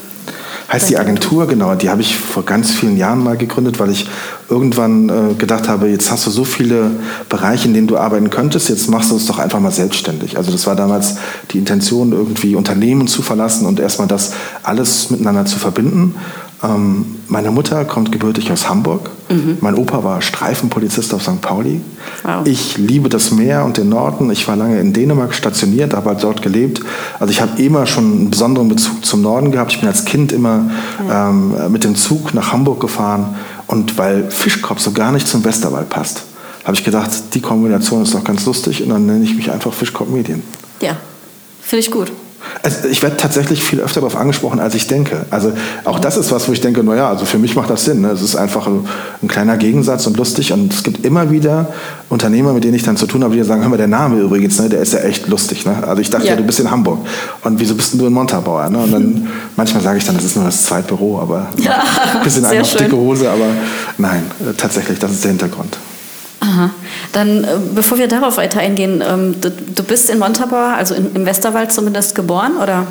Heißt die Agentur, genau, die habe ich vor ganz vielen Jahren mal gegründet, weil ich irgendwann äh, gedacht habe, jetzt hast du so viele Bereiche, in denen du arbeiten könntest, jetzt machst du es doch einfach mal selbstständig. Also das war damals die Intention, irgendwie Unternehmen zu verlassen und erstmal das alles miteinander zu verbinden. Ähm, meine Mutter kommt gebürtig aus Hamburg. Mhm. Mein Opa war Streifenpolizist auf St. Pauli. Wow. Ich liebe das Meer und den Norden. Ich war lange in Dänemark stationiert, habe halt dort gelebt. Also ich habe immer schon einen besonderen Bezug zum Norden gehabt. Ich bin als Kind immer ja. ähm, mit dem Zug nach Hamburg gefahren. Und weil Fischkopf so gar nicht zum Westerwald passt, habe ich gedacht, die Kombination ist doch ganz lustig. Und dann nenne ich mich einfach Fischkopf Medien. Ja, finde ich gut. Also ich werde tatsächlich viel öfter darauf angesprochen, als ich denke. Also auch das ist was, wo ich denke, naja, also für mich macht das Sinn. Ne? Es ist einfach ein, ein, kleiner Gegensatz und lustig. Und es gibt immer wieder Unternehmer, mit denen ich dann zu tun habe, die sagen, hör mal, der Name übrigens, ne, der ist ja echt lustig. Ne? Also ich dachte ja. ja. du bist in Hamburg. Und wieso bist denn du in Montabaur? Ne? Und dann manchmal sage ich dann, das ist nur das Zweitbüro, aber ja, [laughs] ein bisschen einfach dicke Hose. Aber nein, äh, tatsächlich, das ist der Hintergrund. Aha. Dann, äh, bevor wir darauf weiter eingehen, ähm, du, du bist in Montabaur, also im Westerwald zumindest geboren, oder?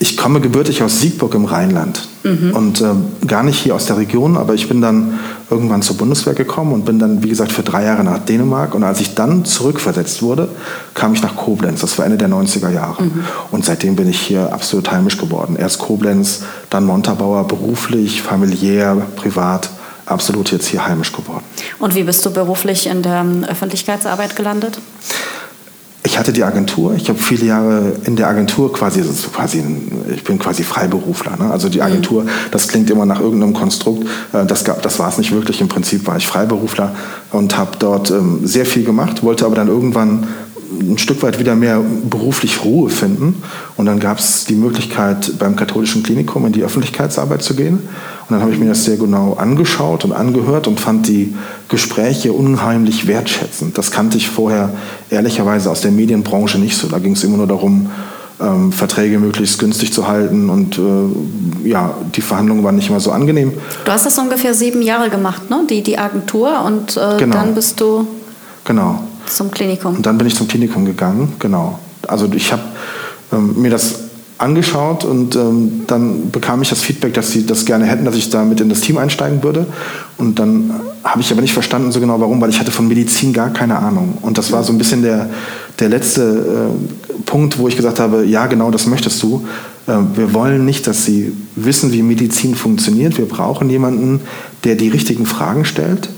Ich komme gebürtig aus Siegburg im Rheinland mhm. und äh, gar nicht hier aus der Region, aber ich bin dann irgendwann zur Bundeswehr gekommen und bin dann, wie gesagt, für drei Jahre nach Dänemark. Und als ich dann zurückversetzt wurde, kam ich nach Koblenz. Das war Ende der 90er Jahre. Mhm. Und seitdem bin ich hier absolut heimisch geworden. Erst Koblenz, dann Montabaur, beruflich, familiär, privat absolut jetzt hier heimisch geworden. Und wie bist du beruflich in der ähm, Öffentlichkeitsarbeit gelandet? Ich hatte die Agentur. Ich habe viele Jahre in der Agentur quasi, also quasi ich bin quasi Freiberufler. Ne? Also die mhm. Agentur, das klingt immer nach irgendeinem Konstrukt. Äh, das, das war es nicht wirklich. Im Prinzip war ich Freiberufler und habe dort ähm, sehr viel gemacht, wollte aber dann irgendwann ein Stück weit wieder mehr beruflich Ruhe finden. Und dann gab es die Möglichkeit, beim katholischen Klinikum in die Öffentlichkeitsarbeit zu gehen. Und dann habe ich mir das sehr genau angeschaut und angehört und fand die Gespräche unheimlich wertschätzend. Das kannte ich vorher ehrlicherweise aus der Medienbranche nicht so. Da ging es immer nur darum, ähm, Verträge möglichst günstig zu halten und äh, ja, die Verhandlungen waren nicht immer so angenehm. Du hast das ungefähr sieben Jahre gemacht, ne? die, die Agentur und äh, genau. dann bist du genau. Zum Klinikum. Und dann bin ich zum Klinikum gegangen, genau. Also ich habe ähm, mir das angeschaut und ähm, dann bekam ich das Feedback, dass sie das gerne hätten, dass ich da mit in das Team einsteigen würde. Und dann habe ich aber nicht verstanden so genau warum, weil ich hatte von Medizin gar keine Ahnung. Und das war so ein bisschen der, der letzte äh, Punkt, wo ich gesagt habe, ja genau, das möchtest du. Äh, wir wollen nicht, dass sie wissen, wie Medizin funktioniert. Wir brauchen jemanden, der die richtigen Fragen stellt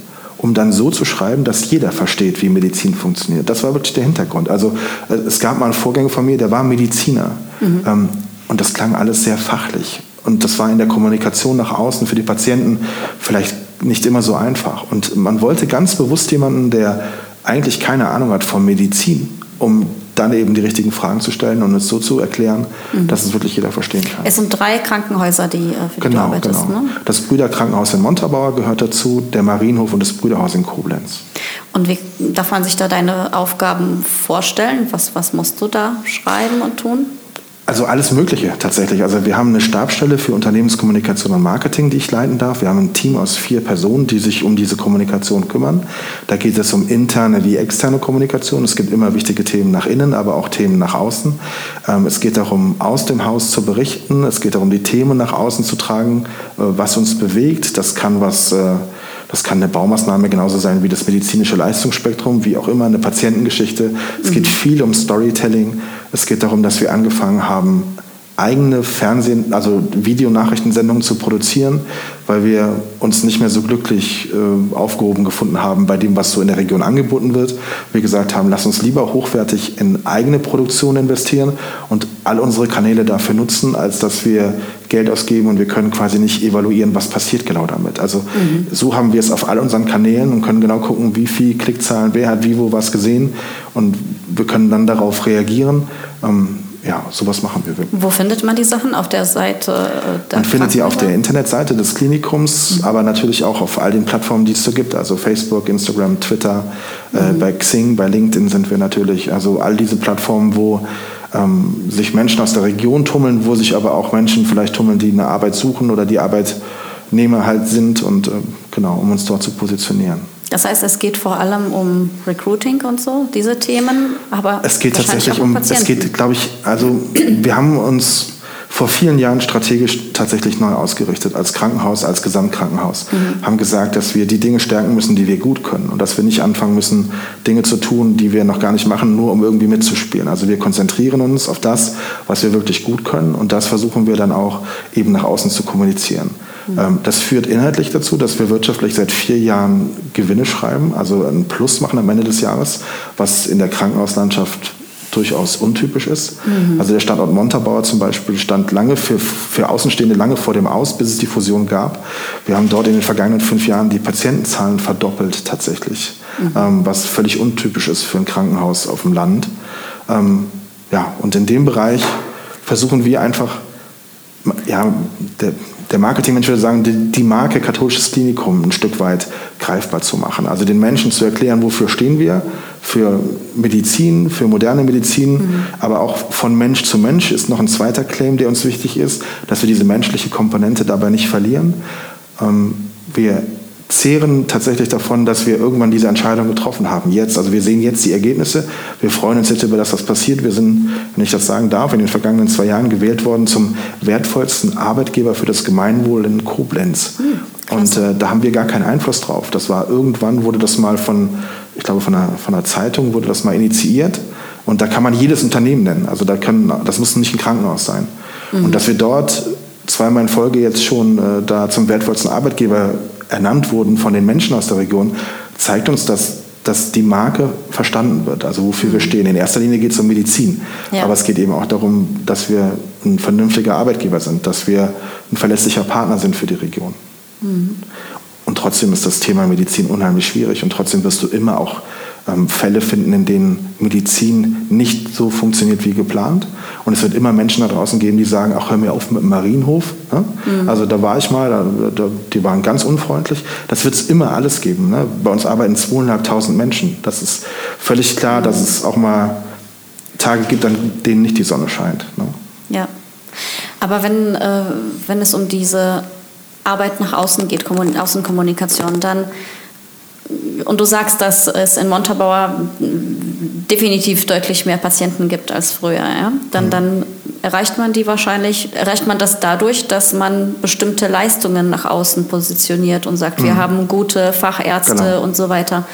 um dann so zu schreiben, dass jeder versteht, wie Medizin funktioniert. Das war wirklich der Hintergrund. Also äh, es gab mal einen Vorgänger von mir, der war Mediziner. Mhm. Ähm, und das klang alles sehr fachlich. Und das war in der Kommunikation nach außen für die Patienten vielleicht nicht immer so einfach. Und man wollte ganz bewusst jemanden, der eigentlich keine Ahnung hat von Medizin, um dann eben die richtigen Fragen zu stellen und es so zu erklären, mhm. dass es wirklich jeder verstehen kann. Es sind drei Krankenhäuser, die, äh, für die genau, du arbeitest. Genau. Ne? Das Brüderkrankenhaus in Montabaur gehört dazu, der Marienhof und das Brüderhaus in Koblenz. Und wie darf man sich da deine Aufgaben vorstellen? Was, was musst du da schreiben und tun? Also alles Mögliche tatsächlich. Also wir haben eine Stabsstelle für Unternehmenskommunikation und Marketing, die ich leiten darf. Wir haben ein Team aus vier Personen, die sich um diese Kommunikation kümmern. Da geht es um interne wie externe Kommunikation. Es gibt immer wichtige Themen nach innen, aber auch Themen nach außen. Ähm, es geht darum, aus dem Haus zu berichten. Es geht darum, die Themen nach außen zu tragen, äh, was uns bewegt. Das kann was äh, das kann eine Baumaßnahme genauso sein wie das medizinische Leistungsspektrum, wie auch immer eine Patientengeschichte. Es geht mhm. viel um Storytelling. Es geht darum, dass wir angefangen haben, eigene Fernsehen, also Videonachrichtensendungen zu produzieren, weil wir uns nicht mehr so glücklich äh, aufgehoben gefunden haben bei dem, was so in der Region angeboten wird. Wir gesagt haben, lass uns lieber hochwertig in eigene Produktion investieren und all unsere Kanäle dafür nutzen, als dass wir Geld ausgeben und wir können quasi nicht evaluieren, was passiert genau damit. Also mhm. so haben wir es auf all unseren Kanälen und können genau gucken, wie viel Klickzahlen, wer hat wie wo was gesehen und wir können dann darauf reagieren. Ähm, ja, sowas machen wir wirklich. Wo findet man die Sachen? Auf der Seite? Äh, der man findet sie auf der Internetseite des Klinikums, mhm. aber natürlich auch auf all den Plattformen, die es so gibt. Also Facebook, Instagram, Twitter, äh, mhm. äh, bei Xing, bei LinkedIn sind wir natürlich. Also all diese Plattformen, wo ähm, sich Menschen aus der Region tummeln, wo sich aber auch Menschen vielleicht tummeln, die eine Arbeit suchen oder die Arbeitnehmer halt sind und äh, genau, um uns dort zu positionieren. Das heißt, es geht vor allem um Recruiting und so, diese Themen, aber es geht tatsächlich um, Patienten. es geht, glaube ich, also [clears throat] wir haben uns vor vielen Jahren strategisch tatsächlich neu ausgerichtet als Krankenhaus, als Gesamtkrankenhaus. Mhm. Haben gesagt, dass wir die Dinge stärken müssen, die wir gut können und dass wir nicht anfangen müssen, Dinge zu tun, die wir noch gar nicht machen, nur um irgendwie mitzuspielen. Also wir konzentrieren uns auf das, was wir wirklich gut können und das versuchen wir dann auch eben nach außen zu kommunizieren. Mhm. Das führt inhaltlich dazu, dass wir wirtschaftlich seit vier Jahren Gewinne schreiben, also ein Plus machen am Ende des Jahres, was in der Krankenhauslandschaft durchaus untypisch ist. Mhm. Also der Standort Montabaur zum Beispiel stand lange für, für Außenstehende lange vor dem Aus, bis es die Fusion gab. Wir haben dort in den vergangenen fünf Jahren die Patientenzahlen verdoppelt tatsächlich, mhm. ähm, was völlig untypisch ist für ein Krankenhaus auf dem Land. Ähm, ja, und in dem Bereich versuchen wir einfach, ja, der, der Marketingmensch würde sagen, die, die, Marke katholisches Klinikum ein Stück weit greifbar zu machen. Also den Menschen zu erklären, wofür stehen wir, für Medizin, für moderne Medizin, mhm. aber auch von Mensch zu Mensch ist noch ein zweiter Claim, der uns wichtig ist, dass wir diese menschliche Komponente dabei nicht verlieren. Ähm, wir zehren tatsächlich davon, dass wir irgendwann diese Entscheidung getroffen haben. Jetzt, also wir sehen jetzt die Ergebnisse. Wir freuen uns jetzt über das, was passiert. Wir sind, wenn ich das sagen darf, in den vergangenen zwei Jahren gewählt worden zum wertvollsten Arbeitgeber für das Gemeinwohl in Koblenz. Hm, und äh, da haben wir gar keinen Einfluss drauf. Das war irgendwann wurde das mal von, ich glaube von einer, von einer Zeitung wurde das mal initiiert. Und da kann man jedes Unternehmen nennen. Also da können, das muss nicht ein Krankenhaus sein. Mhm. Und dass wir dort zweimal in Folge jetzt schon äh, da zum wertvollsten Arbeitgeber ernannt wurden von den Menschen aus der Region, zeigt uns, dass, dass die Marke verstanden wird, also wofür wir mhm. stehen. In erster Linie geht es um Medizin, ja. aber es geht eben auch darum, dass wir ein vernünftiger Arbeitgeber sind, dass wir ein verlässlicher Partner sind für die Region. Mhm. Und trotzdem ist das Thema Medizin unheimlich schwierig und trotzdem wirst du immer auch Fälle finden, in denen Medizin nicht so funktioniert wie geplant. Und es wird immer Menschen da draußen geben, die sagen, ach, hör mir auf mit dem Marienhof. Ne? Mhm. Also da war ich mal, da, da, die waren ganz unfreundlich. Das wird es immer alles geben. Ne? Bei uns arbeiten zweieinhalbtausend Menschen. Das ist völlig klar, mhm. dass es auch mal Tage gibt, an denen nicht die Sonne scheint. Ne? Ja. Aber wenn, äh, wenn es um diese Arbeit nach außen geht, Kommun Außenkommunikation, dann und du sagst, dass es in Montabaur definitiv deutlich mehr Patienten gibt als früher. Ja? Dann, mhm. dann erreicht man die wahrscheinlich, erreicht man das dadurch, dass man bestimmte Leistungen nach außen positioniert und sagt, mhm. wir haben gute Fachärzte genau. und so weiter.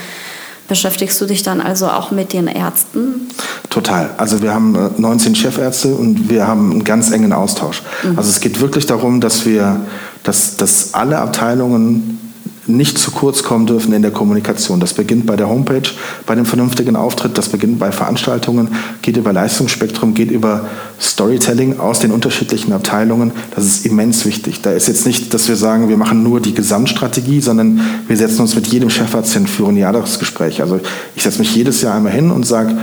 Beschäftigst du dich dann also auch mit den Ärzten? Total. Also wir haben 19 äh, Chefärzte und wir haben einen ganz engen Austausch. Mhm. Also es geht wirklich darum, dass wir, dass, dass alle Abteilungen nicht zu kurz kommen dürfen in der Kommunikation. Das beginnt bei der Homepage, bei dem vernünftigen Auftritt, das beginnt bei Veranstaltungen, geht über Leistungsspektrum, geht über Storytelling aus den unterschiedlichen Abteilungen. Das ist immens wichtig. Da ist jetzt nicht, dass wir sagen, wir machen nur die Gesamtstrategie, sondern wir setzen uns mit jedem Chefarzt hin, führen Jahresgespräche. Also ich setze mich jedes Jahr einmal hin und sage,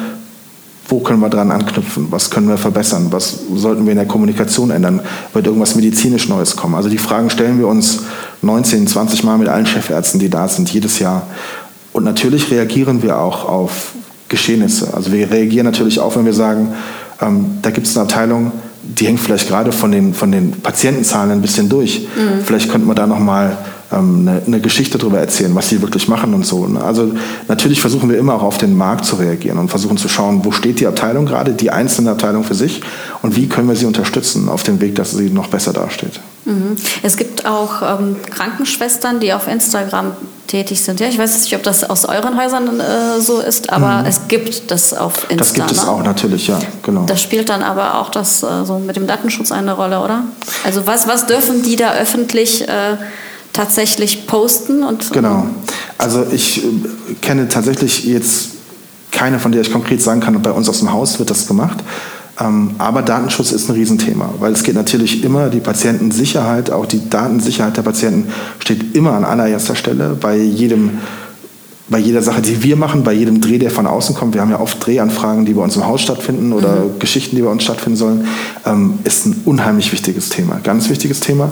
wo können wir dran anknüpfen? Was können wir verbessern? Was sollten wir in der Kommunikation ändern? Wird irgendwas medizinisch Neues kommen? Also die Fragen stellen wir uns 19, 20 Mal mit allen Chefärzten, die da sind, jedes Jahr. Und natürlich reagieren wir auch auf Geschehnisse. Also wir reagieren natürlich auch, wenn wir sagen, ähm, da gibt es eine Abteilung, die hängt vielleicht gerade von den, von den Patientenzahlen ein bisschen durch. Mhm. Vielleicht könnte man da nochmal ähm, eine, eine, Geschichte darüber erzählen, was sie wirklich machen und so. Ne? Also natürlich versuchen wir immer auch auf den Markt zu reagieren und versuchen zu schauen, wo steht die Abteilung gerade, die einzelne Abteilung für sich und wie können wir sie unterstützen auf dem Weg, dass sie noch besser dasteht. Mhm. Es gibt auch ähm, Krankenschwestern, die auf Instagram tätig sind. Ja, ich weiß nicht, ob das aus euren Häusern äh, so ist, aber mhm. es gibt das auf Instagram. Das gibt es ne? auch natürlich, ja, genau. Das spielt dann aber auch das äh, so mit dem Datenschutz eine Rolle, oder? Also was, was dürfen die da öffentlich äh, tatsächlich posten? Und, genau. Also ich äh, kenne tatsächlich jetzt keine, von der ich konkret sagen kann, bei uns aus dem Haus wird das gemacht. Ähm, aber Datenschutz ist ein Riesenthema, weil es geht natürlich immer, die Patientensicherheit, auch die Datensicherheit der Patienten steht immer an allererster Stelle bei jedem bei jeder Sache, die wir machen, bei jedem Dreh, der von außen kommt, wir haben ja oft Drehanfragen, die bei uns im Haus stattfinden oder mhm. Geschichten, die bei uns stattfinden sollen, ähm, ist ein unheimlich wichtiges Thema, ganz wichtiges Thema.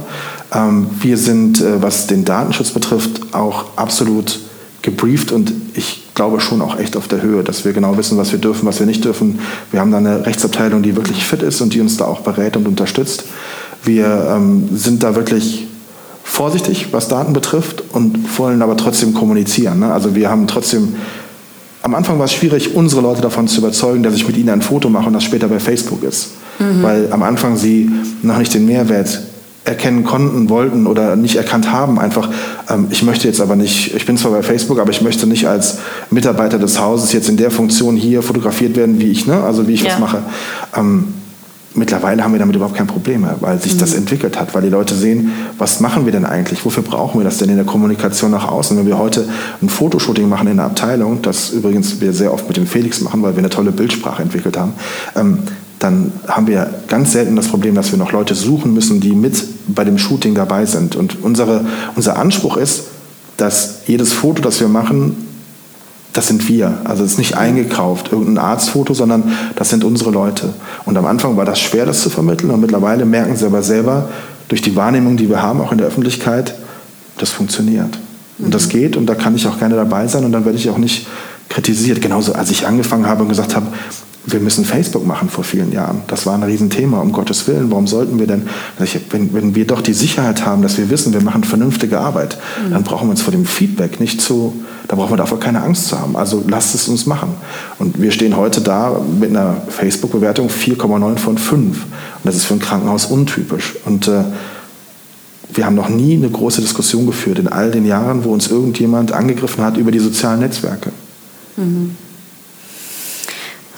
Ähm, wir sind, äh, was den Datenschutz betrifft, auch absolut gebrieft und ich glaube schon auch echt auf der Höhe, dass wir genau wissen, was wir dürfen, was wir nicht dürfen. Wir haben da eine Rechtsabteilung, die wirklich fit ist und die uns da auch berät und unterstützt. Wir ähm, sind da wirklich vorsichtig, was Daten betrifft und wollen aber trotzdem kommunizieren. Ne? Also wir haben trotzdem, am Anfang war es schwierig, unsere Leute davon zu überzeugen, dass ich mit ihnen ein Foto mache und das später bei Facebook ist. Mhm. Weil am Anfang sie noch nicht den Mehrwert erkennen konnten, wollten oder nicht erkannt haben. Einfach, ähm, ich möchte jetzt aber nicht, ich bin zwar bei Facebook, aber ich möchte nicht als Mitarbeiter des Hauses jetzt in der Funktion hier fotografiert werden, wie ich, ne? also wie ich ja. was mache. Ähm, mittlerweile haben wir damit überhaupt kein Problem mehr, weil sich mhm. das entwickelt hat, weil die Leute sehen, was machen wir denn eigentlich, wofür brauchen wir das denn in der Kommunikation nach außen. Wenn wir heute ein Fotoshooting machen in der Abteilung, das übrigens wir sehr oft mit dem Felix machen, weil wir eine tolle Bildsprache entwickelt haben, ähm, dann haben wir ganz selten das Problem, dass wir noch Leute suchen müssen, die mit bei dem Shooting dabei sind. Und unsere, unser Anspruch ist, dass jedes Foto, das wir machen, das sind wir. Also es ist nicht eingekauft, irgendein Arztfoto, sondern das sind unsere Leute. Und am Anfang war das schwer, das zu vermitteln. Und mittlerweile merken sie aber selber, durch die Wahrnehmung, die wir haben, auch in der Öffentlichkeit, das funktioniert. Und das mhm. geht und da kann ich auch gerne dabei sein und dann werde ich auch nicht kritisiert. Genauso als ich angefangen habe und gesagt habe, wir müssen Facebook machen vor vielen Jahren. Das war ein Riesenthema, um Gottes Willen. Warum sollten wir denn, wenn, wenn wir doch die Sicherheit haben, dass wir wissen, wir machen vernünftige Arbeit, mhm. dann brauchen wir uns vor dem Feedback nicht zu, da brauchen wir davor keine Angst zu haben. Also lasst es uns machen. Und wir stehen heute da mit einer Facebook-Bewertung 4,9 von 5. Und das ist für ein Krankenhaus untypisch. Und äh, wir haben noch nie eine große Diskussion geführt in all den Jahren, wo uns irgendjemand angegriffen hat über die sozialen Netzwerke. Mhm.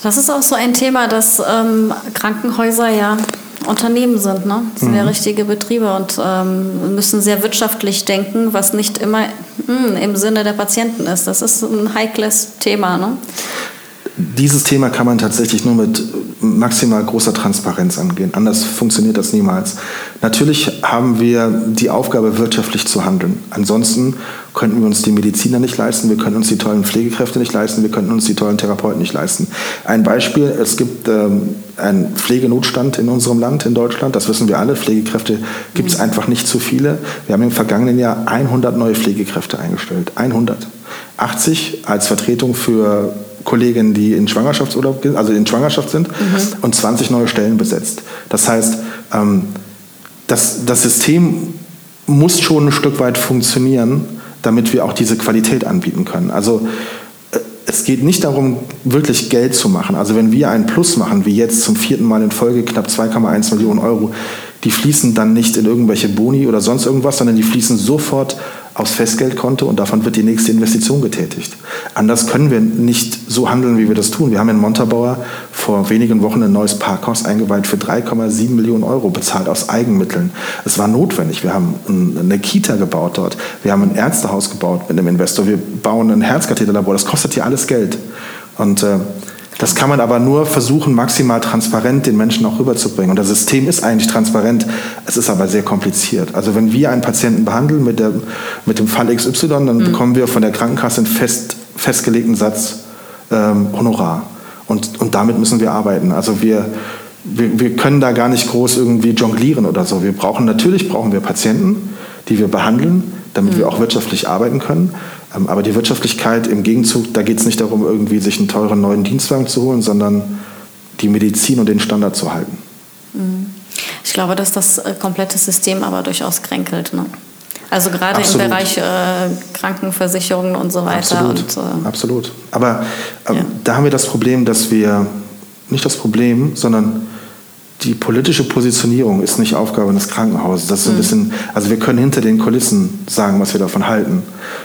Das ist auch so ein Thema, dass ähm, Krankenhäuser ja Unternehmen sind. Ne? Das sind mhm. ja richtige Betriebe und ähm, müssen sehr wirtschaftlich denken, was nicht immer mh, hm, im Sinne der Patienten ist. Das ist ein heikles Thema. Ne? Dieses Thema kann man tatsächlich nur mit maximal großer Transparenz angehen. Anders funktioniert das niemals. Natürlich haben wir die Aufgabe, wirtschaftlich zu handeln. Ansonsten könnten wir uns die Mediziner nicht leisten, wir können uns die tollen Pflegekräfte nicht leisten, wir könnten uns die tollen Therapeuten nicht leisten. Ein Beispiel, es gibt ähm, einen Pflegenotstand in unserem Land, in Deutschland, das wissen wir alle, Pflegekräfte gibt es einfach nicht zu viele. Wir haben im vergangenen Jahr 100 neue Pflegekräfte eingestellt, 100. 80 als Vertretung für Kolleginnen, die in Schwangerschaftsurlaub, also in Schwangerschaft sind, mhm. und 20 neue Stellen besetzt. Das heißt, ähm, das, das System muss schon ein Stück weit funktionieren, damit wir auch diese Qualität anbieten können. Also äh, es geht nicht darum, wirklich Geld zu machen. Also wenn wir einen Plus machen, wie jetzt zum vierten Mal in Folge knapp 2,1 Millionen Euro, die fließen dann nicht in irgendwelche Boni oder sonst irgendwas, sondern die fließen sofort aufs Festgeldkonto und davon wird die nächste Investition getätigt. Anders können wir nicht so handeln, wie wir das tun. Wir haben in Montabaur vor wenigen Wochen ein neues Parkhaus eingeweiht für 3,7 Millionen Euro, bezahlt aus Eigenmitteln. Es war notwendig. Wir haben eine Kita gebaut dort. Wir haben ein Ärztehaus gebaut mit einem Investor. Wir bauen ein Herzkatheterlabor. Das kostet hier alles Geld. Und äh, das kann man aber nur versuchen, maximal transparent den Menschen auch rüberzubringen. Und das System ist eigentlich transparent, es ist aber sehr kompliziert. Also wenn wir einen Patienten behandeln mit, der, mit dem Fall XY, dann mhm. bekommen wir von der Krankenkasse einen fest, festgelegten Satz ähm, Honorar. Und, und damit müssen wir arbeiten. Also wir, wir, wir können da gar nicht groß irgendwie jonglieren oder so. Wir brauchen, natürlich brauchen wir Patienten, die wir behandeln, damit mhm. wir auch wirtschaftlich arbeiten können. Ähm, aber die Wirtschaftlichkeit im Gegenzug, da geht es nicht darum, irgendwie sich einen teuren neuen Dienstwagen zu holen, sondern die Medizin und den Standard zu halten. Mhm. Ich glaube, dass das äh, komplette System aber durchaus kränkelt. Ne? Also gerade Absolut. im Bereich äh, Krankenversicherungen und so weiter. Absolut. Und, äh, Absolut. Aber äh, ja. da haben wir das Problem, dass wir, nicht das Problem, sondern die politische Positionierung ist nicht Aufgabe eines Krankenhauses. Das ist ein mhm. bisschen, also wir können hinter den Kulissen sagen, was wir davon halten,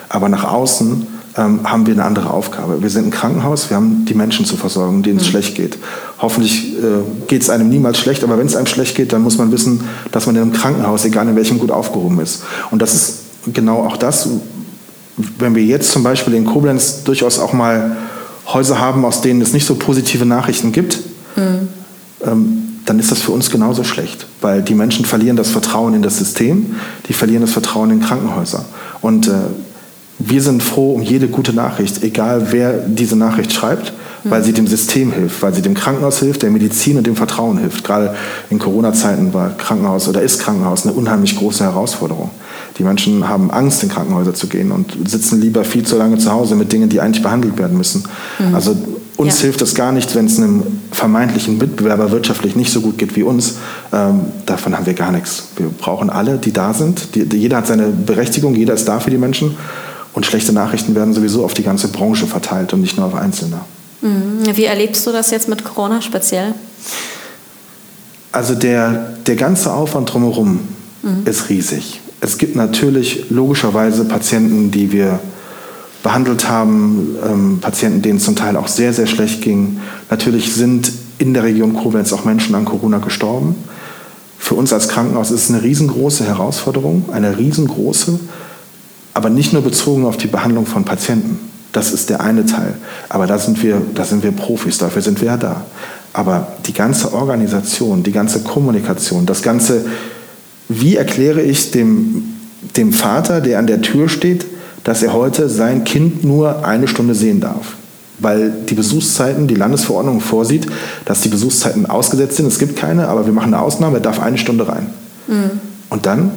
aber nach außen ähm, haben wir eine andere Aufgabe. Wir sind ein Krankenhaus, wir haben die Menschen zu versorgen, denen es mhm. schlecht geht. Hoffentlich äh, geht es einem niemals schlecht, aber wenn es einem schlecht geht, dann muss man wissen, dass man in einem Krankenhaus, egal in welchem, gut aufgehoben ist. Und das ist genau auch das, wenn wir jetzt zum Beispiel in Koblenz durchaus auch mal Häuser haben, aus denen es nicht so positive Nachrichten gibt. Mhm. Ähm, dann ist das für uns genauso schlecht, weil die Menschen verlieren das Vertrauen in das System, die verlieren das Vertrauen in Krankenhäuser. Und äh, wir sind froh um jede gute Nachricht, egal wer diese Nachricht schreibt, weil sie dem System hilft, weil sie dem Krankenhaus hilft, der Medizin und dem Vertrauen hilft. Gerade in Corona-Zeiten war Krankenhaus oder ist Krankenhaus eine unheimlich große Herausforderung. Die Menschen haben Angst, in Krankenhäuser zu gehen und sitzen lieber viel zu lange zu Hause mit Dingen, die eigentlich behandelt werden müssen. Mhm. Also uns ja. hilft es gar nicht, wenn es einem vermeintlichen Mitbewerber wirtschaftlich nicht so gut geht wie uns. Ähm, davon haben wir gar nichts. Wir brauchen alle, die da sind. Die, jeder hat seine Berechtigung, jeder ist da für die Menschen. Und schlechte Nachrichten werden sowieso auf die ganze Branche verteilt und nicht nur auf Einzelne. Mhm. Wie erlebst du das jetzt mit Corona speziell? Also der, der ganze Aufwand drumherum mhm. ist riesig. Es gibt natürlich logischerweise Patienten, die wir behandelt haben, ähm, Patienten, denen es zum Teil auch sehr, sehr schlecht ging. Natürlich sind in der Region Koblenz auch Menschen an Corona gestorben. Für uns als Krankenhaus ist es eine riesengroße Herausforderung, eine riesengroße, aber nicht nur bezogen auf die Behandlung von Patienten. Das ist der eine Teil. Aber da sind wir, da sind wir Profis, dafür sind wir ja da. Aber die ganze Organisation, die ganze Kommunikation, das ganze, wie erkläre ich dem, dem Vater, der an der Tür steht, dass er heute sein Kind nur eine Stunde sehen darf? Weil die Besuchszeiten, die Landesverordnung vorsieht, dass die Besuchszeiten ausgesetzt sind. Es gibt keine, aber wir machen eine Ausnahme, er darf eine Stunde rein. Mhm. Und dann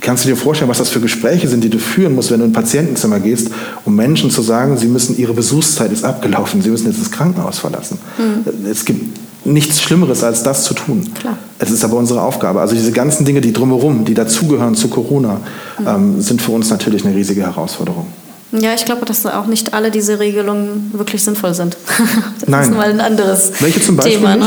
kannst du dir vorstellen, was das für Gespräche sind, die du führen musst, wenn du in ein Patientenzimmer gehst, um Menschen zu sagen, sie müssen, ihre Besuchszeit ist abgelaufen, sie müssen jetzt das Krankenhaus verlassen. Mhm. Es gibt nichts Schlimmeres, als das zu tun. Klar. Es ist aber unsere Aufgabe. Also diese ganzen Dinge, die drumherum, die dazugehören zu Corona, mhm. ähm, sind für uns natürlich eine riesige Herausforderung. Ja, ich glaube, dass auch nicht alle diese Regelungen wirklich sinnvoll sind. [laughs] das Nein. ist mal ein anderes Welche zum Beispiel Thema. Ne?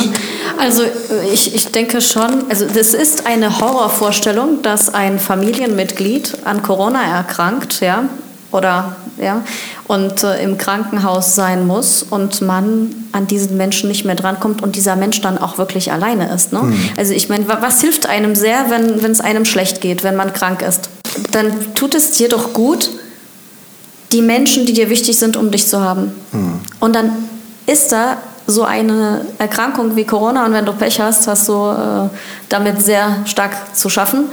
Also ich, ich denke schon, also das ist eine Horrorvorstellung, dass ein Familienmitglied an Corona erkrankt, ja, oder ja, und äh, im Krankenhaus sein muss und man an diesen Menschen nicht mehr drankommt und dieser Mensch dann auch wirklich alleine ist. Ne? Mhm. Also ich meine, was hilft einem sehr, wenn es einem schlecht geht, wenn man krank ist? Dann tut es dir doch gut, die Menschen, die dir wichtig sind, um dich zu haben. Mhm. Und dann ist da so eine Erkrankung wie Corona und wenn du Pech hast, hast du äh, damit sehr stark zu schaffen.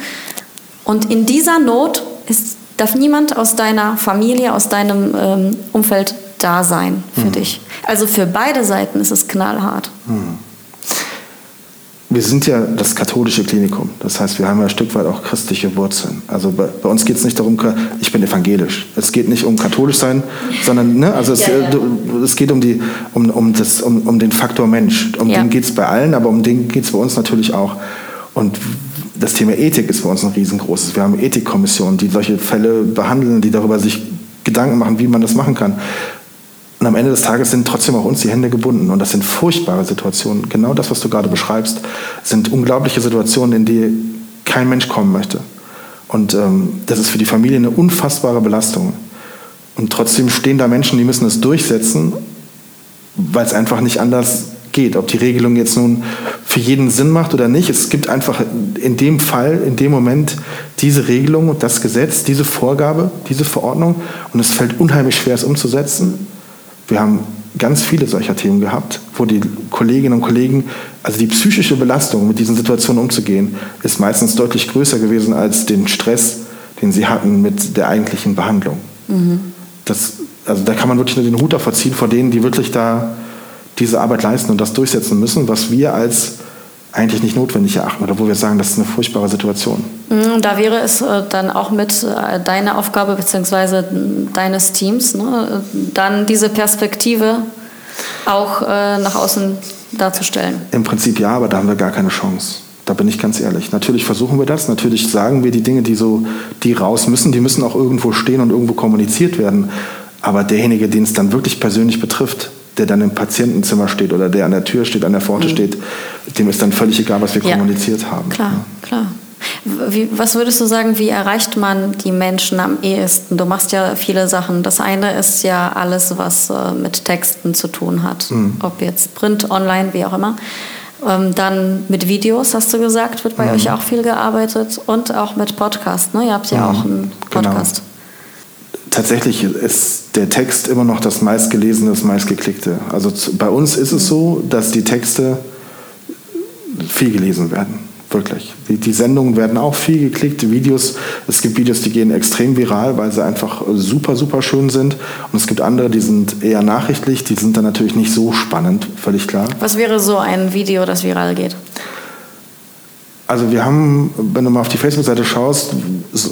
Und in dieser Not ist, darf niemand aus deiner Familie, aus deinem ähm, Umfeld da sein für mhm. dich. Also für beide Seiten ist es knallhart. Mhm wir sind ja das katholische Klinikum. Das heißt, wir haben ja ein Stück weit auch christliche Wurzeln. Also bei, bei uns geht es nicht darum, ich bin evangelisch. Es geht nicht um katholisch sein, sondern ne, also es, ja, ja. es geht um, die, um, um, das, um, um den Faktor Mensch. Um ja. den geht es bei allen, aber um den geht es bei uns natürlich auch. Und das Thema Ethik ist bei uns ein riesengroßes. Wir haben Ethikkommissionen, die solche Fälle behandeln, die darüber sich Gedanken machen, wie man das machen kann. Und am Ende des Tages sind trotzdem auch uns die Hände gebunden. Und das sind furchtbare Situationen. Genau das, was du gerade beschreibst, sind unglaubliche Situationen, in die kein Mensch kommen möchte. Und ähm, das ist für die Familie eine unfassbare Belastung. Und trotzdem stehen da Menschen, die müssen es durchsetzen, weil es einfach nicht anders geht. Ob die Regelung jetzt nun für jeden Sinn macht oder nicht. Es gibt einfach in dem Fall, in dem Moment diese Regelung und das Gesetz, diese Vorgabe, diese Verordnung. Und es fällt unheimlich schwer, es umzusetzen. Wir haben ganz viele solcher Themen gehabt, wo die Kolleginnen und Kollegen, also die psychische Belastung, mit diesen Situationen umzugehen, ist meistens deutlich größer gewesen als den Stress, den sie hatten mit der eigentlichen Behandlung. Mhm. Das, also da kann man wirklich nur den Hut davor ziehen, vor denen, die wirklich da diese Arbeit leisten und das durchsetzen müssen, was wir als eigentlich nicht notwendig erachten oder wo wir sagen, das ist eine furchtbare Situation. Mhm, da wäre es äh, dann auch mit äh, deiner Aufgabe bzw. deines Teams, ne, dann diese Perspektive auch äh, nach außen darzustellen. Im Prinzip ja, aber da haben wir gar keine Chance. Da bin ich ganz ehrlich. Natürlich versuchen wir das, natürlich sagen wir die Dinge, die so, die raus müssen, die müssen auch irgendwo stehen und irgendwo kommuniziert werden. Aber derjenige, den es dann wirklich persönlich betrifft, der dann im Patientenzimmer steht oder der an der Tür steht, an der Pforte mhm. steht, dem ist dann völlig egal, was wir ja. kommuniziert haben. Klar, ja. klar. Wie, was würdest du sagen, wie erreicht man die Menschen am ehesten? Du machst ja viele Sachen. Das eine ist ja alles, was äh, mit Texten zu tun hat, mhm. ob jetzt Print, Online, wie auch immer. Ähm, dann mit Videos, hast du gesagt, wird bei mhm. euch auch viel gearbeitet und auch mit Podcast. Ne? Ihr habt ja mhm. auch einen genau. Podcast. Genau tatsächlich ist der Text immer noch das meistgelesene, das meistgeklickte. Also bei uns ist es so, dass die Texte viel gelesen werden. Wirklich. Die, die, Sendungen werden auch viel geklickt, Videos. Es gibt Videos, die gehen extrem viral, weil sie einfach super, super schön sind. Und es gibt andere, die sind eher nachrichtlich, die sind dann natürlich nicht so spannend, völlig klar. Was wäre so ein Video, das viral geht? Also wir haben, wenn du mal auf die Facebook-Seite schaust,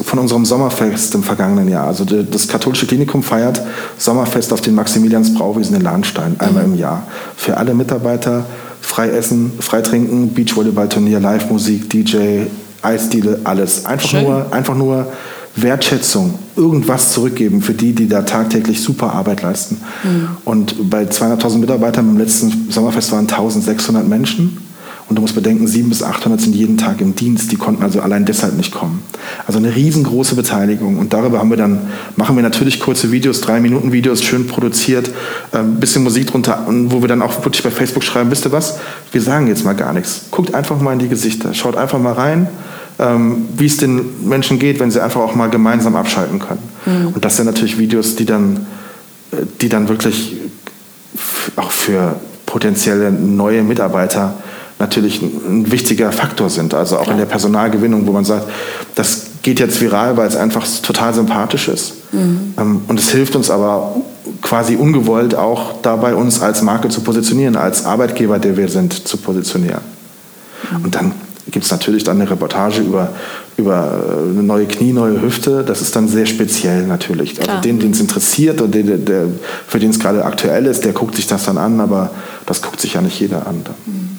von unserem Sommerfest im vergangenen Jahr. Also das katholische Klinikum feiert Sommerfest auf den Maximilians Brauwiesen in Lahnstein einmal mhm. im Jahr. Für alle Mitarbeiter frei essen, frei trinken, Beachvolleyballturnier, Live-Musik, DJ, Eisdiele, alles. Einfach nur, einfach nur Wertschätzung, irgendwas zurückgeben für die, die da tagtäglich super Arbeit leisten. Mhm. Und bei 200.000 Mitarbeitern im letzten Sommerfest waren 1.600 Menschen. Und du musst bedenken, 700 bis 800 sind jeden Tag im Dienst, die konnten also allein deshalb nicht kommen. Also eine riesengroße Beteiligung. Und darüber haben wir dann, machen wir natürlich kurze Videos, drei Minuten Videos, schön produziert, ein ähm, bisschen Musik drunter, wo wir dann auch wirklich bei Facebook schreiben, wisst ihr was, wir sagen jetzt mal gar nichts. Guckt einfach mal in die Gesichter, schaut einfach mal rein, ähm, wie es den Menschen geht, wenn sie einfach auch mal gemeinsam abschalten können. Mhm. Und das sind natürlich Videos, die dann, äh, die dann wirklich auch für potenzielle neue Mitarbeiter natürlich ein wichtiger Faktor sind. Also auch Klar. in der Personalgewinnung, wo man sagt, das geht jetzt viral, weil es einfach total sympathisch ist. Mhm. Ähm, und es hilft uns aber quasi ungewollt auch dabei, uns als Marke zu positionieren, als Arbeitgeber, der wir sind, zu positionieren. Mhm. Und dann gibt es natürlich dann eine Reportage über, über äh, eine neue Knie, neue Hüfte. Das ist dann sehr speziell natürlich. Also den, den es interessiert und den, der, für den es gerade aktuell ist, der guckt sich das dann an, aber das guckt sich ja nicht jeder an. Mhm.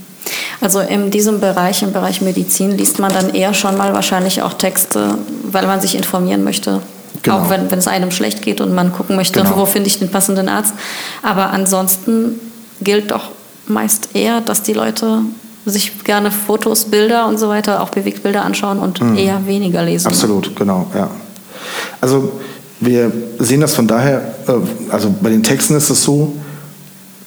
Also in diesem Bereich, im Bereich Medizin, liest man dann eher schon mal wahrscheinlich auch Texte, weil man sich informieren möchte. Genau. Auch wenn, wenn es einem schlecht geht und man gucken möchte, genau. wo finde ich den passenden Arzt. Aber ansonsten gilt doch meist eher, dass die Leute sich gerne Fotos, Bilder und so weiter, auch Bewegtbilder anschauen und mhm. eher weniger lesen. Absolut, genau, ja. Also wir sehen das von daher, äh, also bei den Texten ist es so,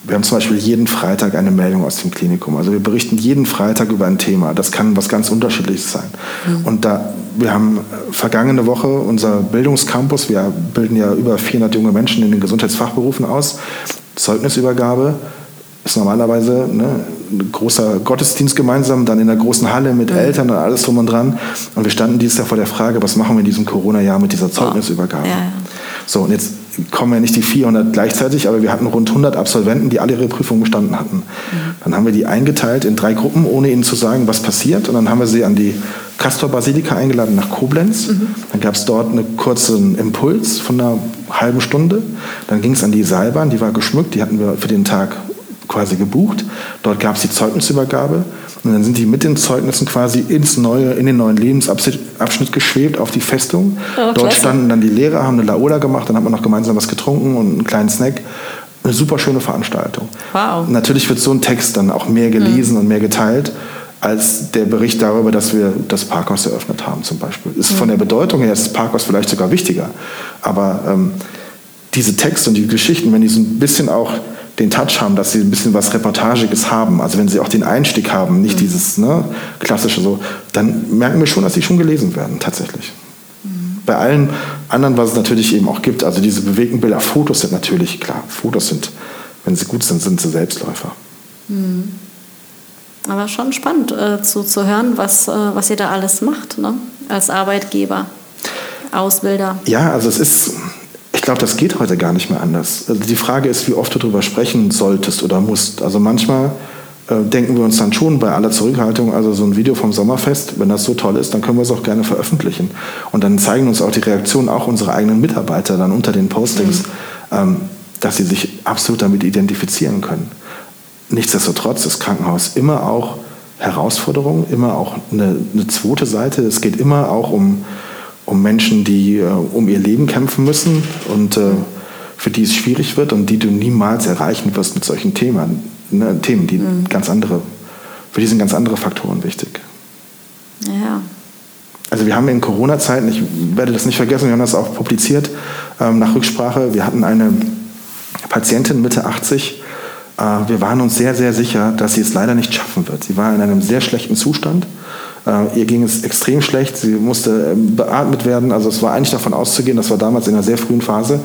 wir haben zum Beispiel jeden Freitag eine Meldung aus dem Klinikum. Also wir berichten jeden Freitag über ein Thema. Das kann was ganz Unterschiedliches sein. Mhm. Und da, wir haben vergangene Woche unser Bildungscampus, wir bilden ja über 400 junge Menschen in den Gesundheitsfachberufen aus, Zeugnisübergabe ist normalerweise ne, ein großer Gottesdienst gemeinsam, dann in der großen Halle mit mhm. Eltern und alles drum und dran. Und wir standen dieses Jahr vor der Frage, was machen wir in diesem Corona-Jahr mit dieser Zeugnisübergabe? Ja. So, und jetzt kommen ja nicht die 400 gleichzeitig, aber wir hatten rund 100 Absolventen, die alle ihre Prüfungen bestanden hatten. Mhm. Dann haben wir die eingeteilt in drei Gruppen, ohne ihnen zu sagen, was passiert. Und dann haben wir sie an die Castor Basilika eingeladen nach Koblenz. Mhm. Dann gab es dort einen kurzen Impuls von einer halben Stunde. Dann ging es an die Seilbahn, die war geschmückt, die hatten wir für den Tag quasi gebucht. Dort gab es die Zeugnisübergabe. Und dann sind die mit den Zeugnissen quasi ins neue, in den neuen Lebensabschnitt geschwebt auf die Festung. Oh, Dort standen dann die Lehrer, haben eine Laola gemacht, dann hat man noch gemeinsam was getrunken und einen kleinen Snack. Eine super schöne Veranstaltung. Wow. Natürlich wird so ein Text dann auch mehr gelesen mhm. und mehr geteilt als der Bericht darüber, dass wir das Parkhaus eröffnet haben zum Beispiel. Ist mhm. von der Bedeutung her ist das Parkhaus vielleicht sogar wichtiger. Aber ähm, diese Texte und die Geschichten, wenn die so ein bisschen auch den Touch haben, dass sie ein bisschen was Reportagiges haben. Also wenn sie auch den Einstieg haben, nicht mhm. dieses ne, klassische so, dann merken wir schon, dass sie schon gelesen werden, tatsächlich. Mhm. Bei allen anderen, was es natürlich eben auch gibt, also diese bewegten Bilder, Fotos sind natürlich, klar, Fotos sind, wenn sie gut sind, sind sie Selbstläufer. Mhm. Aber schon spannend äh, zu, zu hören, was, äh, was ihr da alles macht, ne? als Arbeitgeber, Ausbilder. Ja, also es ist, ich glaube, das geht heute gar nicht mehr anders. Also die Frage ist, wie oft du darüber sprechen solltest oder musst. Also manchmal äh, denken wir uns dann schon bei aller Zurückhaltung, also so ein Video vom Sommerfest, wenn das so toll ist, dann können wir es auch gerne veröffentlichen. Und dann zeigen uns auch die Reaktionen auch unserer eigenen Mitarbeiter dann unter den Postings, mhm. ähm, dass sie sich absolut damit identifizieren können. Nichtsdestotrotz ist Krankenhaus immer auch Herausforderung, immer auch eine, eine zweite Seite. Es geht immer auch um um Menschen, die äh, um ihr Leben kämpfen müssen und äh, für die es schwierig wird und die du niemals erreichen wirst mit solchen Themen, ne, Themen, die mhm. ganz andere, für die sind ganz andere Faktoren wichtig. Ja. Also wir haben in Corona-Zeiten, ich werde das nicht vergessen, wir haben das auch publiziert ähm, nach Rücksprache, wir hatten eine Patientin Mitte 80, äh, wir waren uns sehr, sehr sicher, dass sie es leider nicht schaffen wird. Sie war in einem sehr schlechten Zustand ihr ging es extrem schlecht, sie musste ähm, beatmet werden. Also es war eigentlich davon auszugehen, das war damals in einer sehr frühen Phase,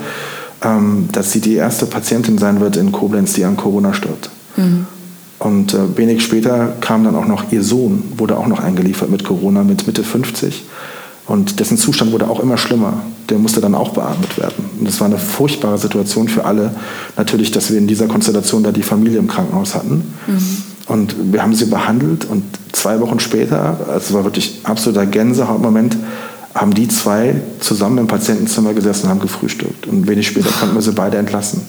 ähm, dass sie die erste Patientin sein wird in Koblenz, die an Corona stirbt. Mhm. Und äh, wenig später kam dann auch noch ihr Sohn, wurde auch noch eingeliefert mit Corona mit Mitte 50. Und dessen Zustand wurde auch immer schlimmer. Der musste dann auch beatmet werden. Und das war eine furchtbare Situation für alle. Natürlich, dass wir in dieser Konstellation da die Familie im Krankenhaus hatten. Mhm. Und wir haben sie behandelt und zwei Wochen später, also es war wirklich absoluter Gänsehautmoment, haben die zwei zusammen im Patientenzimmer gesessen und haben gefrühstückt. Und wenig später konnten wir sie beide entlassen.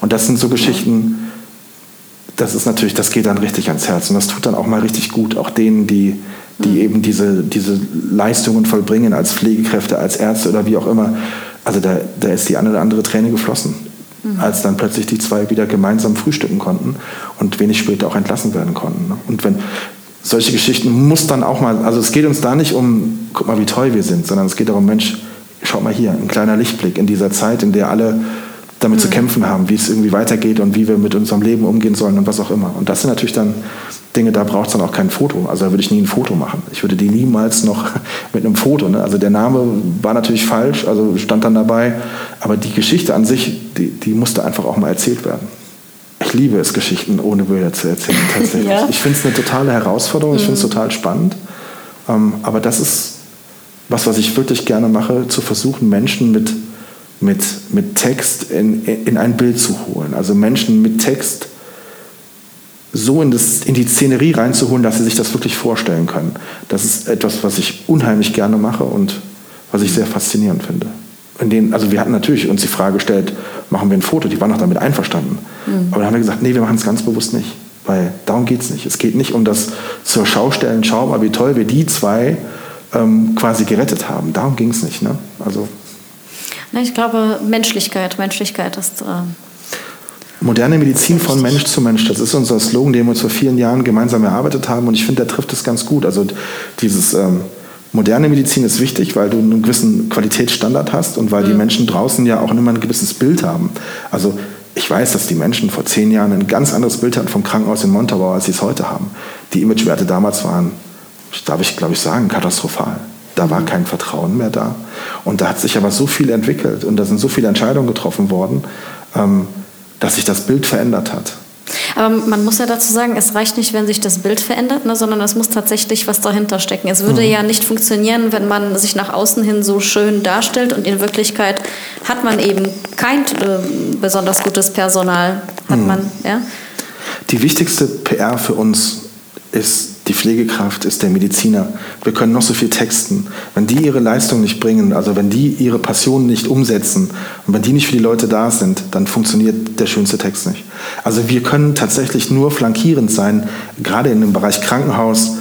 Und das sind so Geschichten, das ist natürlich, das geht dann richtig ans Herz. Und das tut dann auch mal richtig gut, auch denen, die, die mhm. eben diese, diese Leistungen vollbringen als Pflegekräfte, als Ärzte oder wie auch immer. Also da, da ist die eine oder andere Träne geflossen mhm. als dann plötzlich die zwei wieder gemeinsam frühstücken konnten und wenig später auch entlassen werden konnten. Ne? Und wenn solche Geschichten muss dann auch mal, also es geht uns da nicht um, guck mal, wie toll wir sind, sondern es geht darum, Mensch, schau mal hier, ein kleiner Lichtblick in dieser Zeit, in der alle damit mhm. zu kämpfen haben, wie es irgendwie weitergeht und wie wir mit unserem Leben umgehen sollen und was auch immer. Und das sind natürlich dann Dinge, da braucht es dann auch kein Foto. Also da würde ich nie ein Foto machen. Ich würde die niemals noch [laughs] mit einem Foto. Ne? Also der Name war natürlich falsch, also stand dann dabei. Aber die Geschichte an sich, die, die musste einfach auch mal erzählt werden. Ich liebe es, Geschichten ohne Bilder zu erzählen, [laughs] tatsächlich. ja. Ich finde es eine totale Herausforderung, ich finde es mhm. total spannend. Ähm, aber das ist was, was ich wirklich gerne mache, zu versuchen, Menschen mit, mit, mit Text in, in ein Bild zu holen. Also Menschen mit Text so in, das, in die Szenerie reinzuholen, dass sie sich das wirklich vorstellen können. Das ist etwas, was ich unheimlich gerne mache und was ich sehr faszinierend finde. In denen, also wir hatten natürlich uns die Frage gestellt, machen wir ein Foto? Die waren auch damit einverstanden. Mhm. Aber dann haben wir gesagt, nee, wir machen es ganz bewusst nicht. Weil darum geht es nicht. Es geht nicht um das zur Schau stellen, schau mal, wie toll wir die zwei ähm, quasi gerettet haben. Darum ging es nicht. Ne? Also, ich glaube, Menschlichkeit, Menschlichkeit ist. Äh Moderne Medizin von Mensch zu Mensch, das ist unser Slogan, den wir uns vor vielen Jahren gemeinsam erarbeitet haben und ich finde, der trifft es ganz gut. Also dieses ähm, moderne Medizin ist wichtig, weil du einen gewissen Qualitätsstandard hast und weil mhm. die Menschen draußen ja auch immer ein gewisses Bild haben. Also ich weiß, dass die Menschen vor zehn Jahren ein ganz anderes Bild hatten vom Krankenhaus in Montabaur, als sie es heute haben. Die Imagewerte damals waren darf ich glaube ich sagen, katastrophal. Da war kein Vertrauen mehr da. Und da hat sich aber so viel entwickelt und da sind so viele Entscheidungen getroffen worden, ähm, dass sich das Bild verändert hat. Aber man muss ja dazu sagen, es reicht nicht, wenn sich das Bild verändert, ne, sondern es muss tatsächlich was dahinter stecken. Es würde mhm. ja nicht funktionieren, wenn man sich nach außen hin so schön darstellt und in Wirklichkeit hat man eben kein äh, besonders gutes Personal. Hat mhm. man, ja? Die wichtigste PR für uns ist die Pflegekraft ist der Mediziner. Wir können noch so viel texten. Wenn die ihre Leistung nicht bringen, also wenn die ihre Passion nicht umsetzen und wenn die nicht für die Leute da sind, dann funktioniert der schönste Text nicht. Also wir können tatsächlich nur flankierend sein, gerade in dem Bereich Krankenhaus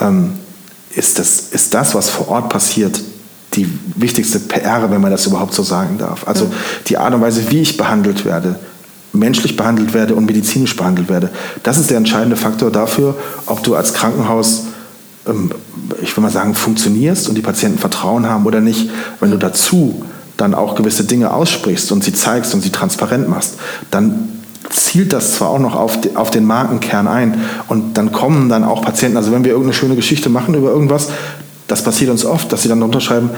ähm, ist, das, ist das, was vor Ort passiert, die wichtigste PR, wenn man das überhaupt so sagen darf. Also die Art und Weise, wie ich behandelt werde, menschlich behandelt werde und medizinisch behandelt werde. Das ist der entscheidende Faktor dafür, ob du als Krankenhaus, ähm, ich will mal sagen, funktionierst und die Patienten Vertrauen haben oder nicht. Wenn du dazu dann auch gewisse Dinge aussprichst und sie zeigst und sie transparent machst, dann zielt das zwar auch noch auf, auf den Markenkern ein und dann kommen dann auch Patienten, also wenn wir irgendeine schöne Geschichte machen über irgendwas, das passiert uns oft, dass sie dann unterschreiben,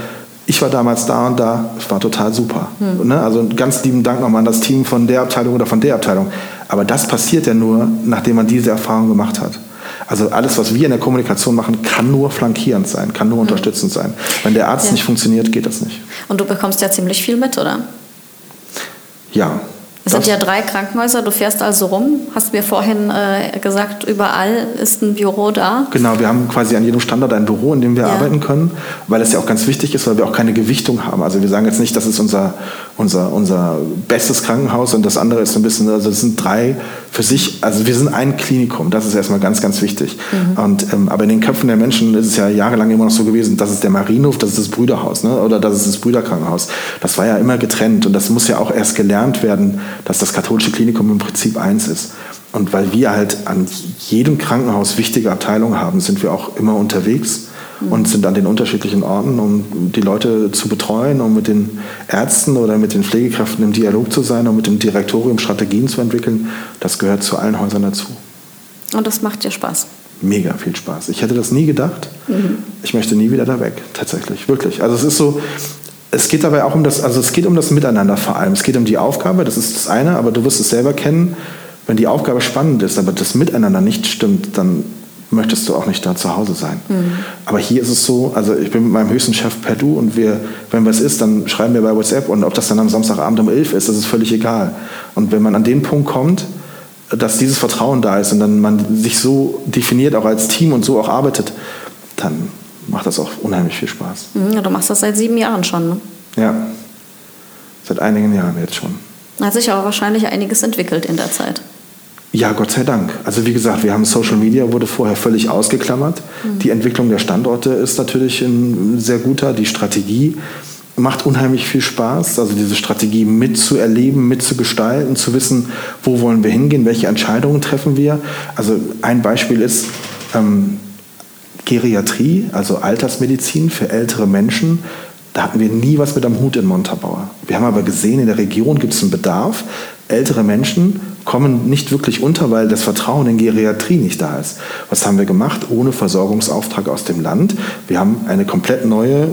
ich war damals da und da, es war total super. Hm. Ne? Also ganz lieben Dank nochmal an das Team von der Abteilung oder von der Abteilung. Aber das passiert ja nur, nachdem man diese Erfahrung gemacht hat. Also alles, was wir in der Kommunikation machen, kann nur flankierend sein, kann nur hm. unterstützend sein. Wenn der Arzt ja. nicht funktioniert, geht das nicht. Und du bekommst ja ziemlich viel mit, oder? Ja, es sind ja drei Krankenhäuser, du fährst also rum. Hast mir vorhin äh, gesagt, überall ist ein Büro da. Genau, wir haben quasi an jedem Standort ein Büro, in dem wir ja. arbeiten können, weil es ja auch ganz wichtig ist, weil wir auch keine Gewichtung haben. Also wir sagen jetzt nicht, das ist unser, unser, unser bestes Krankenhaus und das andere ist ein bisschen, also es sind drei für sich, also wir sind ein Klinikum, das ist erstmal ganz, ganz wichtig. Mhm. Und, ähm, aber in den Köpfen der Menschen ist es ja jahrelang immer noch so gewesen, das ist der Marienhof, das ist das Brüderhaus ne? oder das ist das Brüderkrankenhaus. Das war ja immer getrennt und das muss ja auch erst gelernt werden, dass das katholische Klinikum im Prinzip eins ist. Und weil wir halt an jedem Krankenhaus wichtige Abteilungen haben, sind wir auch immer unterwegs mhm. und sind an den unterschiedlichen Orten, um die Leute zu betreuen, um mit den Ärzten oder mit den Pflegekräften im Dialog zu sein, um mit dem Direktorium Strategien zu entwickeln. Das gehört zu allen Häusern dazu. Und das macht dir Spaß? Mega viel Spaß. Ich hätte das nie gedacht. Mhm. Ich möchte nie wieder da weg, tatsächlich, wirklich. Also es ist so, es geht dabei auch um das, also es geht um das Miteinander vor allem. Es geht um die Aufgabe, das ist das eine, aber du wirst es selber kennen. Wenn die Aufgabe spannend ist, aber das Miteinander nicht stimmt, dann möchtest du auch nicht da zu Hause sein. Mhm. Aber hier ist es so, also ich bin mit meinem höchsten Chef per Du und wir, wenn was ist, dann schreiben wir bei WhatsApp und ob das dann am Samstagabend um 11 ist, das ist völlig egal. Und wenn man an den Punkt kommt, dass dieses Vertrauen da ist und dann man sich so definiert, auch als Team und so auch arbeitet, dann macht das auch unheimlich viel Spaß. Mhm, ja, du machst das seit sieben Jahren schon, ne? Ja, seit einigen Jahren jetzt schon. Hat sich aber wahrscheinlich einiges entwickelt in der Zeit. Ja, Gott sei Dank. Also wie gesagt, wir haben Social Media wurde vorher völlig ausgeklammert. Mhm. Die Entwicklung der Standorte ist natürlich ein sehr guter. Die Strategie macht unheimlich viel Spaß. Also diese Strategie mitzuerleben, mitzugestalten, zu wissen, wo wollen wir hingehen, welche Entscheidungen treffen wir. Also ein Beispiel ist, ähm, Geriatrie, also Altersmedizin für ältere Menschen, da hatten wir nie was mit am Hut in Montabaur. Wir haben aber gesehen, in der Region gibt es einen Bedarf. Ältere Menschen kommen nicht wirklich unter, weil das Vertrauen in Geriatrie nicht da ist. Was haben wir gemacht? Ohne Versorgungsauftrag aus dem Land. Wir haben eine komplett neue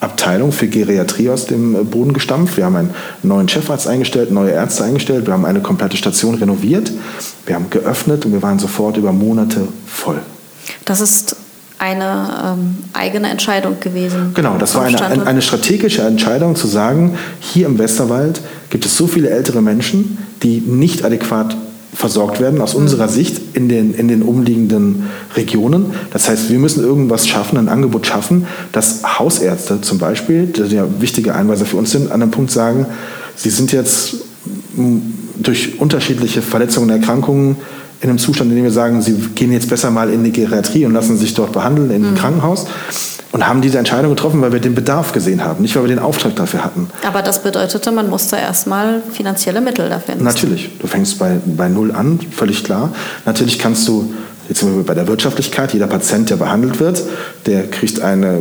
Abteilung für Geriatrie aus dem äh, Boden gestampft. Wir haben einen neuen Chefarzt eingestellt, neue Ärzte eingestellt. Wir haben eine komplette Station renoviert. Wir haben geöffnet und wir waren sofort über Monate voll. Das ist eine ähm, eigene Entscheidung gewesen. Genau, das war eine, eine strategische Entscheidung zu sagen, hier im Westerwald gibt es so viele ältere Menschen, die nicht adäquat versorgt werden, aus mhm. unserer Sicht in den, in den umliegenden Regionen. Das heißt, wir müssen irgendwas schaffen, ein Angebot schaffen, dass Hausärzte zum Beispiel, die ja wichtige Einweiser für uns sind, an einem Punkt sagen, sie sind jetzt durch unterschiedliche Verletzungen und Erkrankungen in einem Zustand, in dem wir sagen, sie gehen jetzt besser mal in die Geriatrie und lassen sich dort behandeln in ein mhm. Krankenhaus und haben diese Entscheidung getroffen, weil wir den Bedarf gesehen haben, nicht weil wir den Auftrag dafür hatten. Aber das bedeutete, man musste erstmal finanzielle Mittel dafür investieren. Natürlich, du fängst bei, bei Null an, völlig klar. Natürlich kannst du Jetzt sind wir bei der Wirtschaftlichkeit. Jeder Patient, der behandelt wird, der kriegt eine,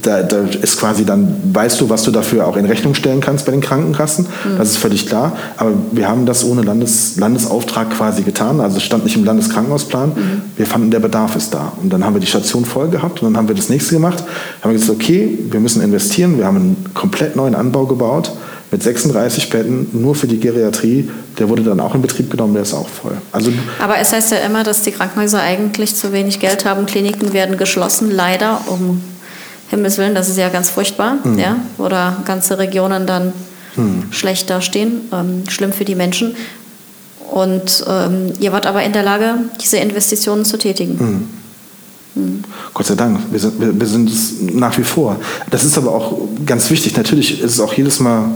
da, da ist quasi dann, weißt du, was du dafür auch in Rechnung stellen kannst bei den Krankenkassen. Mhm. Das ist völlig klar. Aber wir haben das ohne Landes, Landesauftrag quasi getan. Also es stand nicht im Landeskrankenhausplan. Mhm. Wir fanden, der Bedarf ist da. Und dann haben wir die Station voll gehabt und dann haben wir das nächste gemacht. Haben wir gesagt, okay, wir müssen investieren. Wir haben einen komplett neuen Anbau gebaut mit 36 Betten nur für die Geriatrie. Der wurde dann auch in Betrieb genommen, der ist auch voll. Also Aber es heißt ja immer, dass die Krankenhäuser eigentlich zu wenig Geld haben. Kliniken werden geschlossen, leider, um Himmels Willen, das ist ja ganz furchtbar. Mhm. Ja? Oder ganze Regionen dann mhm. schlecht dastehen, ähm, schlimm für die Menschen. Und ähm, ihr wart aber in der Lage, diese Investitionen zu tätigen. Mhm. mhm. Gott sei Dank, wir sind, wir, wir sind es nach wie vor. Das ist aber auch ganz wichtig. Natürlich ist es auch jedes Mal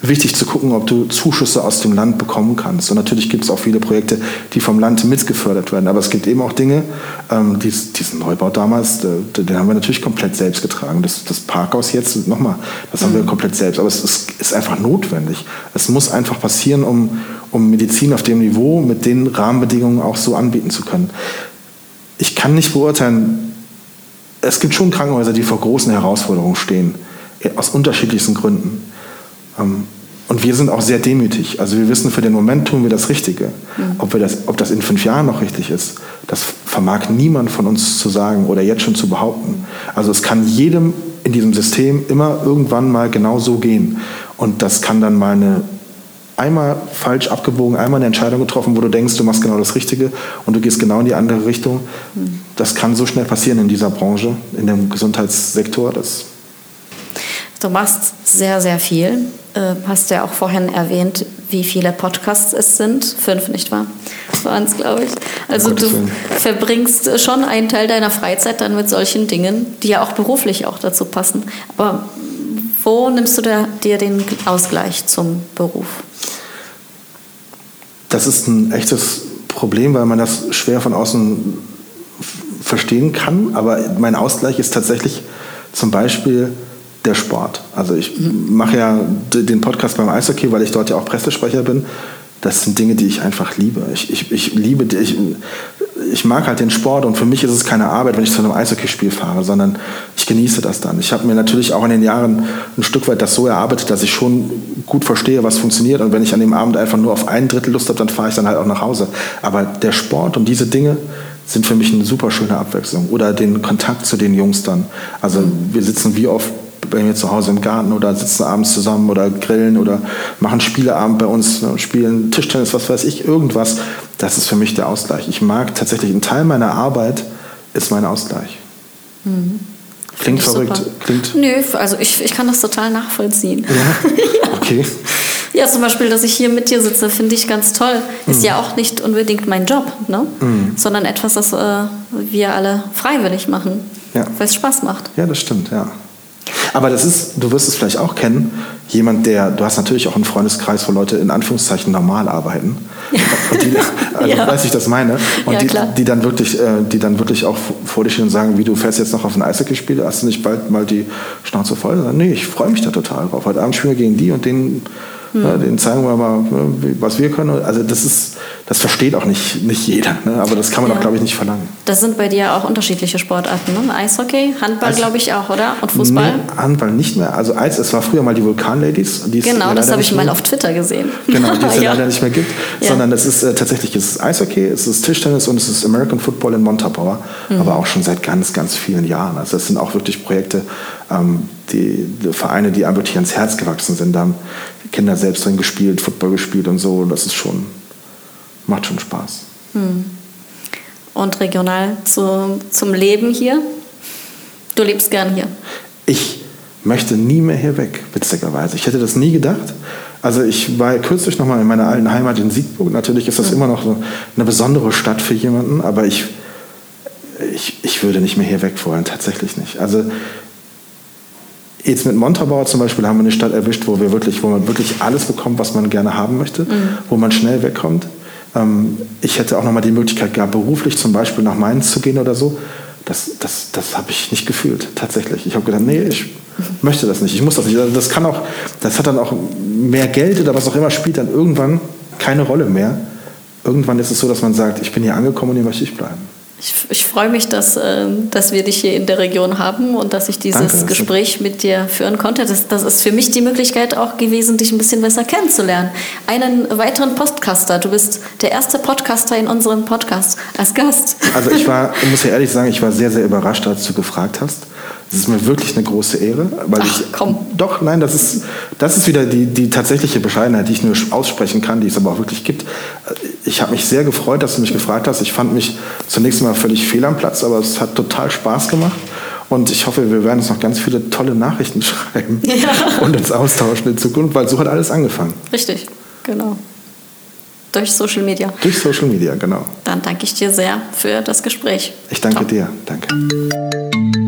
wichtig zu gucken, ob du Zuschüsse aus dem Land bekommen kannst. Und natürlich gibt es auch viele Projekte, die vom Land mitgefördert werden. Aber es gibt eben auch Dinge, ähm, dies, diesen Neubau damals, äh, den haben wir natürlich komplett selbst getragen. Das, das Parkhaus jetzt, nochmal, das haben mhm. wir komplett selbst. Aber es ist, ist, einfach notwendig. Es muss einfach passieren, um, um Medizin auf dem Niveau mit den Rahmenbedingungen auch so anbieten zu können. Ich kann nicht beurteilen, es gibt schon Krankenhäuser, die vor großen Herausforderungen stehen, aus unterschiedlichsten Gründen. Ähm, und wir sind auch sehr demütig. Also wir wissen, für den Moment tun wir das Richtige. Mhm. Ob, wir das, ob das in fünf Jahren noch richtig ist, das vermag niemand von uns zu sagen oder jetzt schon zu behaupten. Also es kann jedem in diesem System immer irgendwann mal genau so gehen. Und das kann dann mal eine einmal falsch abgebogen, einmal eine Entscheidung getroffen, wo du denkst, du machst genau das Richtige und du gehst genau in die andere Richtung. Mhm. Das kann so schnell passieren in dieser Branche, in dem Gesundheitssektor. Das du machst sehr, sehr viel. Äh, hast ja auch vorhin erwähnt, wie viele Podcasts es sind. Fünf, nicht wahr? Waren es, glaube ich. Also du verbringst schon einen Teil deiner Freizeit dann mit solchen Dingen, die ja auch beruflich auch dazu passen. Aber wo nimmst du dir den Ausgleich zum Beruf? Das ist ein echtes Problem, weil man das schwer von außen verstehen kann. Aber mein Ausgleich ist tatsächlich zum Beispiel der Sport. Also ich mache ja den Podcast beim Eishockey, weil ich dort ja auch Pressesprecher bin. Das sind Dinge, die ich einfach liebe. Ich, ich, ich liebe, ich, ich mag halt den Sport und für mich ist es keine Arbeit, wenn ich zu einem Eishockeyspiel fahre, sondern ich genieße das dann. Ich habe mir natürlich auch in den Jahren ein Stück weit das so erarbeitet, dass ich schon gut verstehe, was funktioniert und wenn ich an dem Abend einfach nur auf ein Drittel Lust habe, dann fahre ich dann halt auch nach Hause. Aber der Sport und diese Dinge sind für mich eine super schöne Abwechslung. Oder den Kontakt zu den Jungs dann. Also wir sitzen wie oft bei mir zu Hause im Garten oder sitzen abends zusammen oder grillen oder machen Spieleabend bei uns, ne, spielen Tischtennis, was weiß ich, irgendwas. Das ist für mich der Ausgleich. Ich mag tatsächlich, ein Teil meiner Arbeit ist mein Ausgleich. Mhm. Klingt verrückt. Super. Klingt Nö, also ich, ich kann das total nachvollziehen. Ja? [laughs] ja. Okay. Ja, zum Beispiel, dass ich hier mit dir sitze, finde ich ganz toll. Ist mhm. ja auch nicht unbedingt mein Job, ne? Mhm. sondern etwas, das äh, wir alle freiwillig machen, ja. weil es Spaß macht. Ja, das stimmt, ja. Aber das ist, du wirst es vielleicht auch kennen, jemand, der, du hast natürlich auch einen Freundeskreis, wo Leute in Anführungszeichen normal arbeiten. [laughs] Die, also ja. weiß ich das meine. Und ja, die, die, dann wirklich, äh, die dann wirklich auch vor dich stehen und sagen, wie du fährst jetzt noch auf ein Eishockeyspiel, hast du nicht bald mal die Schnauze voll? Sagen, nee, ich freue mich da total drauf. Heute Abend spielen wir gegen die und den Hm. Ne, den zeigen wir mal, was wir können. Also das ist, das versteht auch nicht, nicht jeder. Ne? Aber das kann man ja. auch, glaube ich, nicht verlangen. Das sind bei dir auch unterschiedliche Sportarten. Ne? Eishockey, Handball, glaube ich, auch, oder? Und Fußball? Nee, Handball nicht mehr. Also Eis, es war früher mal die Vulkan-Ladies. Genau, das habe ich mal auf Twitter gesehen. Genau, die es [laughs] ja, leider nicht mehr gibt. Ja. Sondern es ist äh, tatsächlich es ist Eishockey, es ist Tischtennis und es ist American Football in Montabaur. Mhm. Aber auch schon seit ganz, ganz vielen Jahren. Also das sind auch wirklich Projekte, ähm, die, die, Vereine, die einfach ans Herz gewachsen sind. Da haben Kinder selbst drin gespielt, Football gespielt und so. Das ist schon, macht schon Spaß. Hm. Und regional zu, zum Leben hier? Du lebst gern hier? Ich möchte nie mehr hier weg, witzigerweise. Ich hätte das nie gedacht. Also ich war kürzlich noch mal in meiner alten Heimat in Siegburg. Natürlich ist das mhm. immer noch eine besondere Stadt für jemanden, aber ich, ich, ich würde nicht mehr hier weg wollen, tatsächlich nicht. Also Jetzt mit Montabaur zum Beispiel haben wir eine Stadt erwischt, wo, wir wirklich, wo man wirklich alles bekommt, was man gerne haben möchte, mhm. wo man schnell wegkommt. Ähm, ich hätte auch noch mal die Möglichkeit gehabt, beruflich zum Beispiel nach Mainz zu gehen oder so. Das, das, das habe ich nicht gefühlt, tatsächlich. Ich habe gedacht, nee, ich möchte das nicht, ich muss das nicht. Also das kann auch, das hat dann auch mehr Geld oder was auch immer, spielt dann irgendwann keine Rolle mehr. Irgendwann ist es so, dass man sagt, ich bin hier angekommen und hier möchte ich bleiben. Ich, ich freue mich, dass, äh, dass wir dich hier in der Region haben und dass ich dieses Danke, Gespräch mit dir führen konnte. Das, das ist für mich die Möglichkeit auch gewesen, dich ein bisschen besser kennenzulernen. Einen weiteren Podcaster. Du bist der erste Podcaster in unserem Podcast als Gast. Also ich war, [laughs] ich muss ja ehrlich sagen, ich war sehr, sehr überrascht, als du gefragt hast. Das ist mir wirklich eine große Ehre. Weil Ach, ich, komm. Doch, nein, das ist, das ist wieder die, die tatsächliche Bescheidenheit, die ich nur aussprechen kann, die es aber auch wirklich gibt. Ich habe mich sehr gefreut, dass du mich gefragt hast. Ich fand mich zunächst mal völlig fehl am Platz, aber es hat total Spaß gemacht. Und ich hoffe, wir werden uns noch ganz viele tolle Nachrichten [laughs] schreiben ja. und uns austauschen in Zukunft, weil so hat alles angefangen. Richtig, genau. Durch Social Media. Durch Social Media, genau. Dann danke ich dir sehr für das Gespräch. Ich danke Ciao. dir. Danke.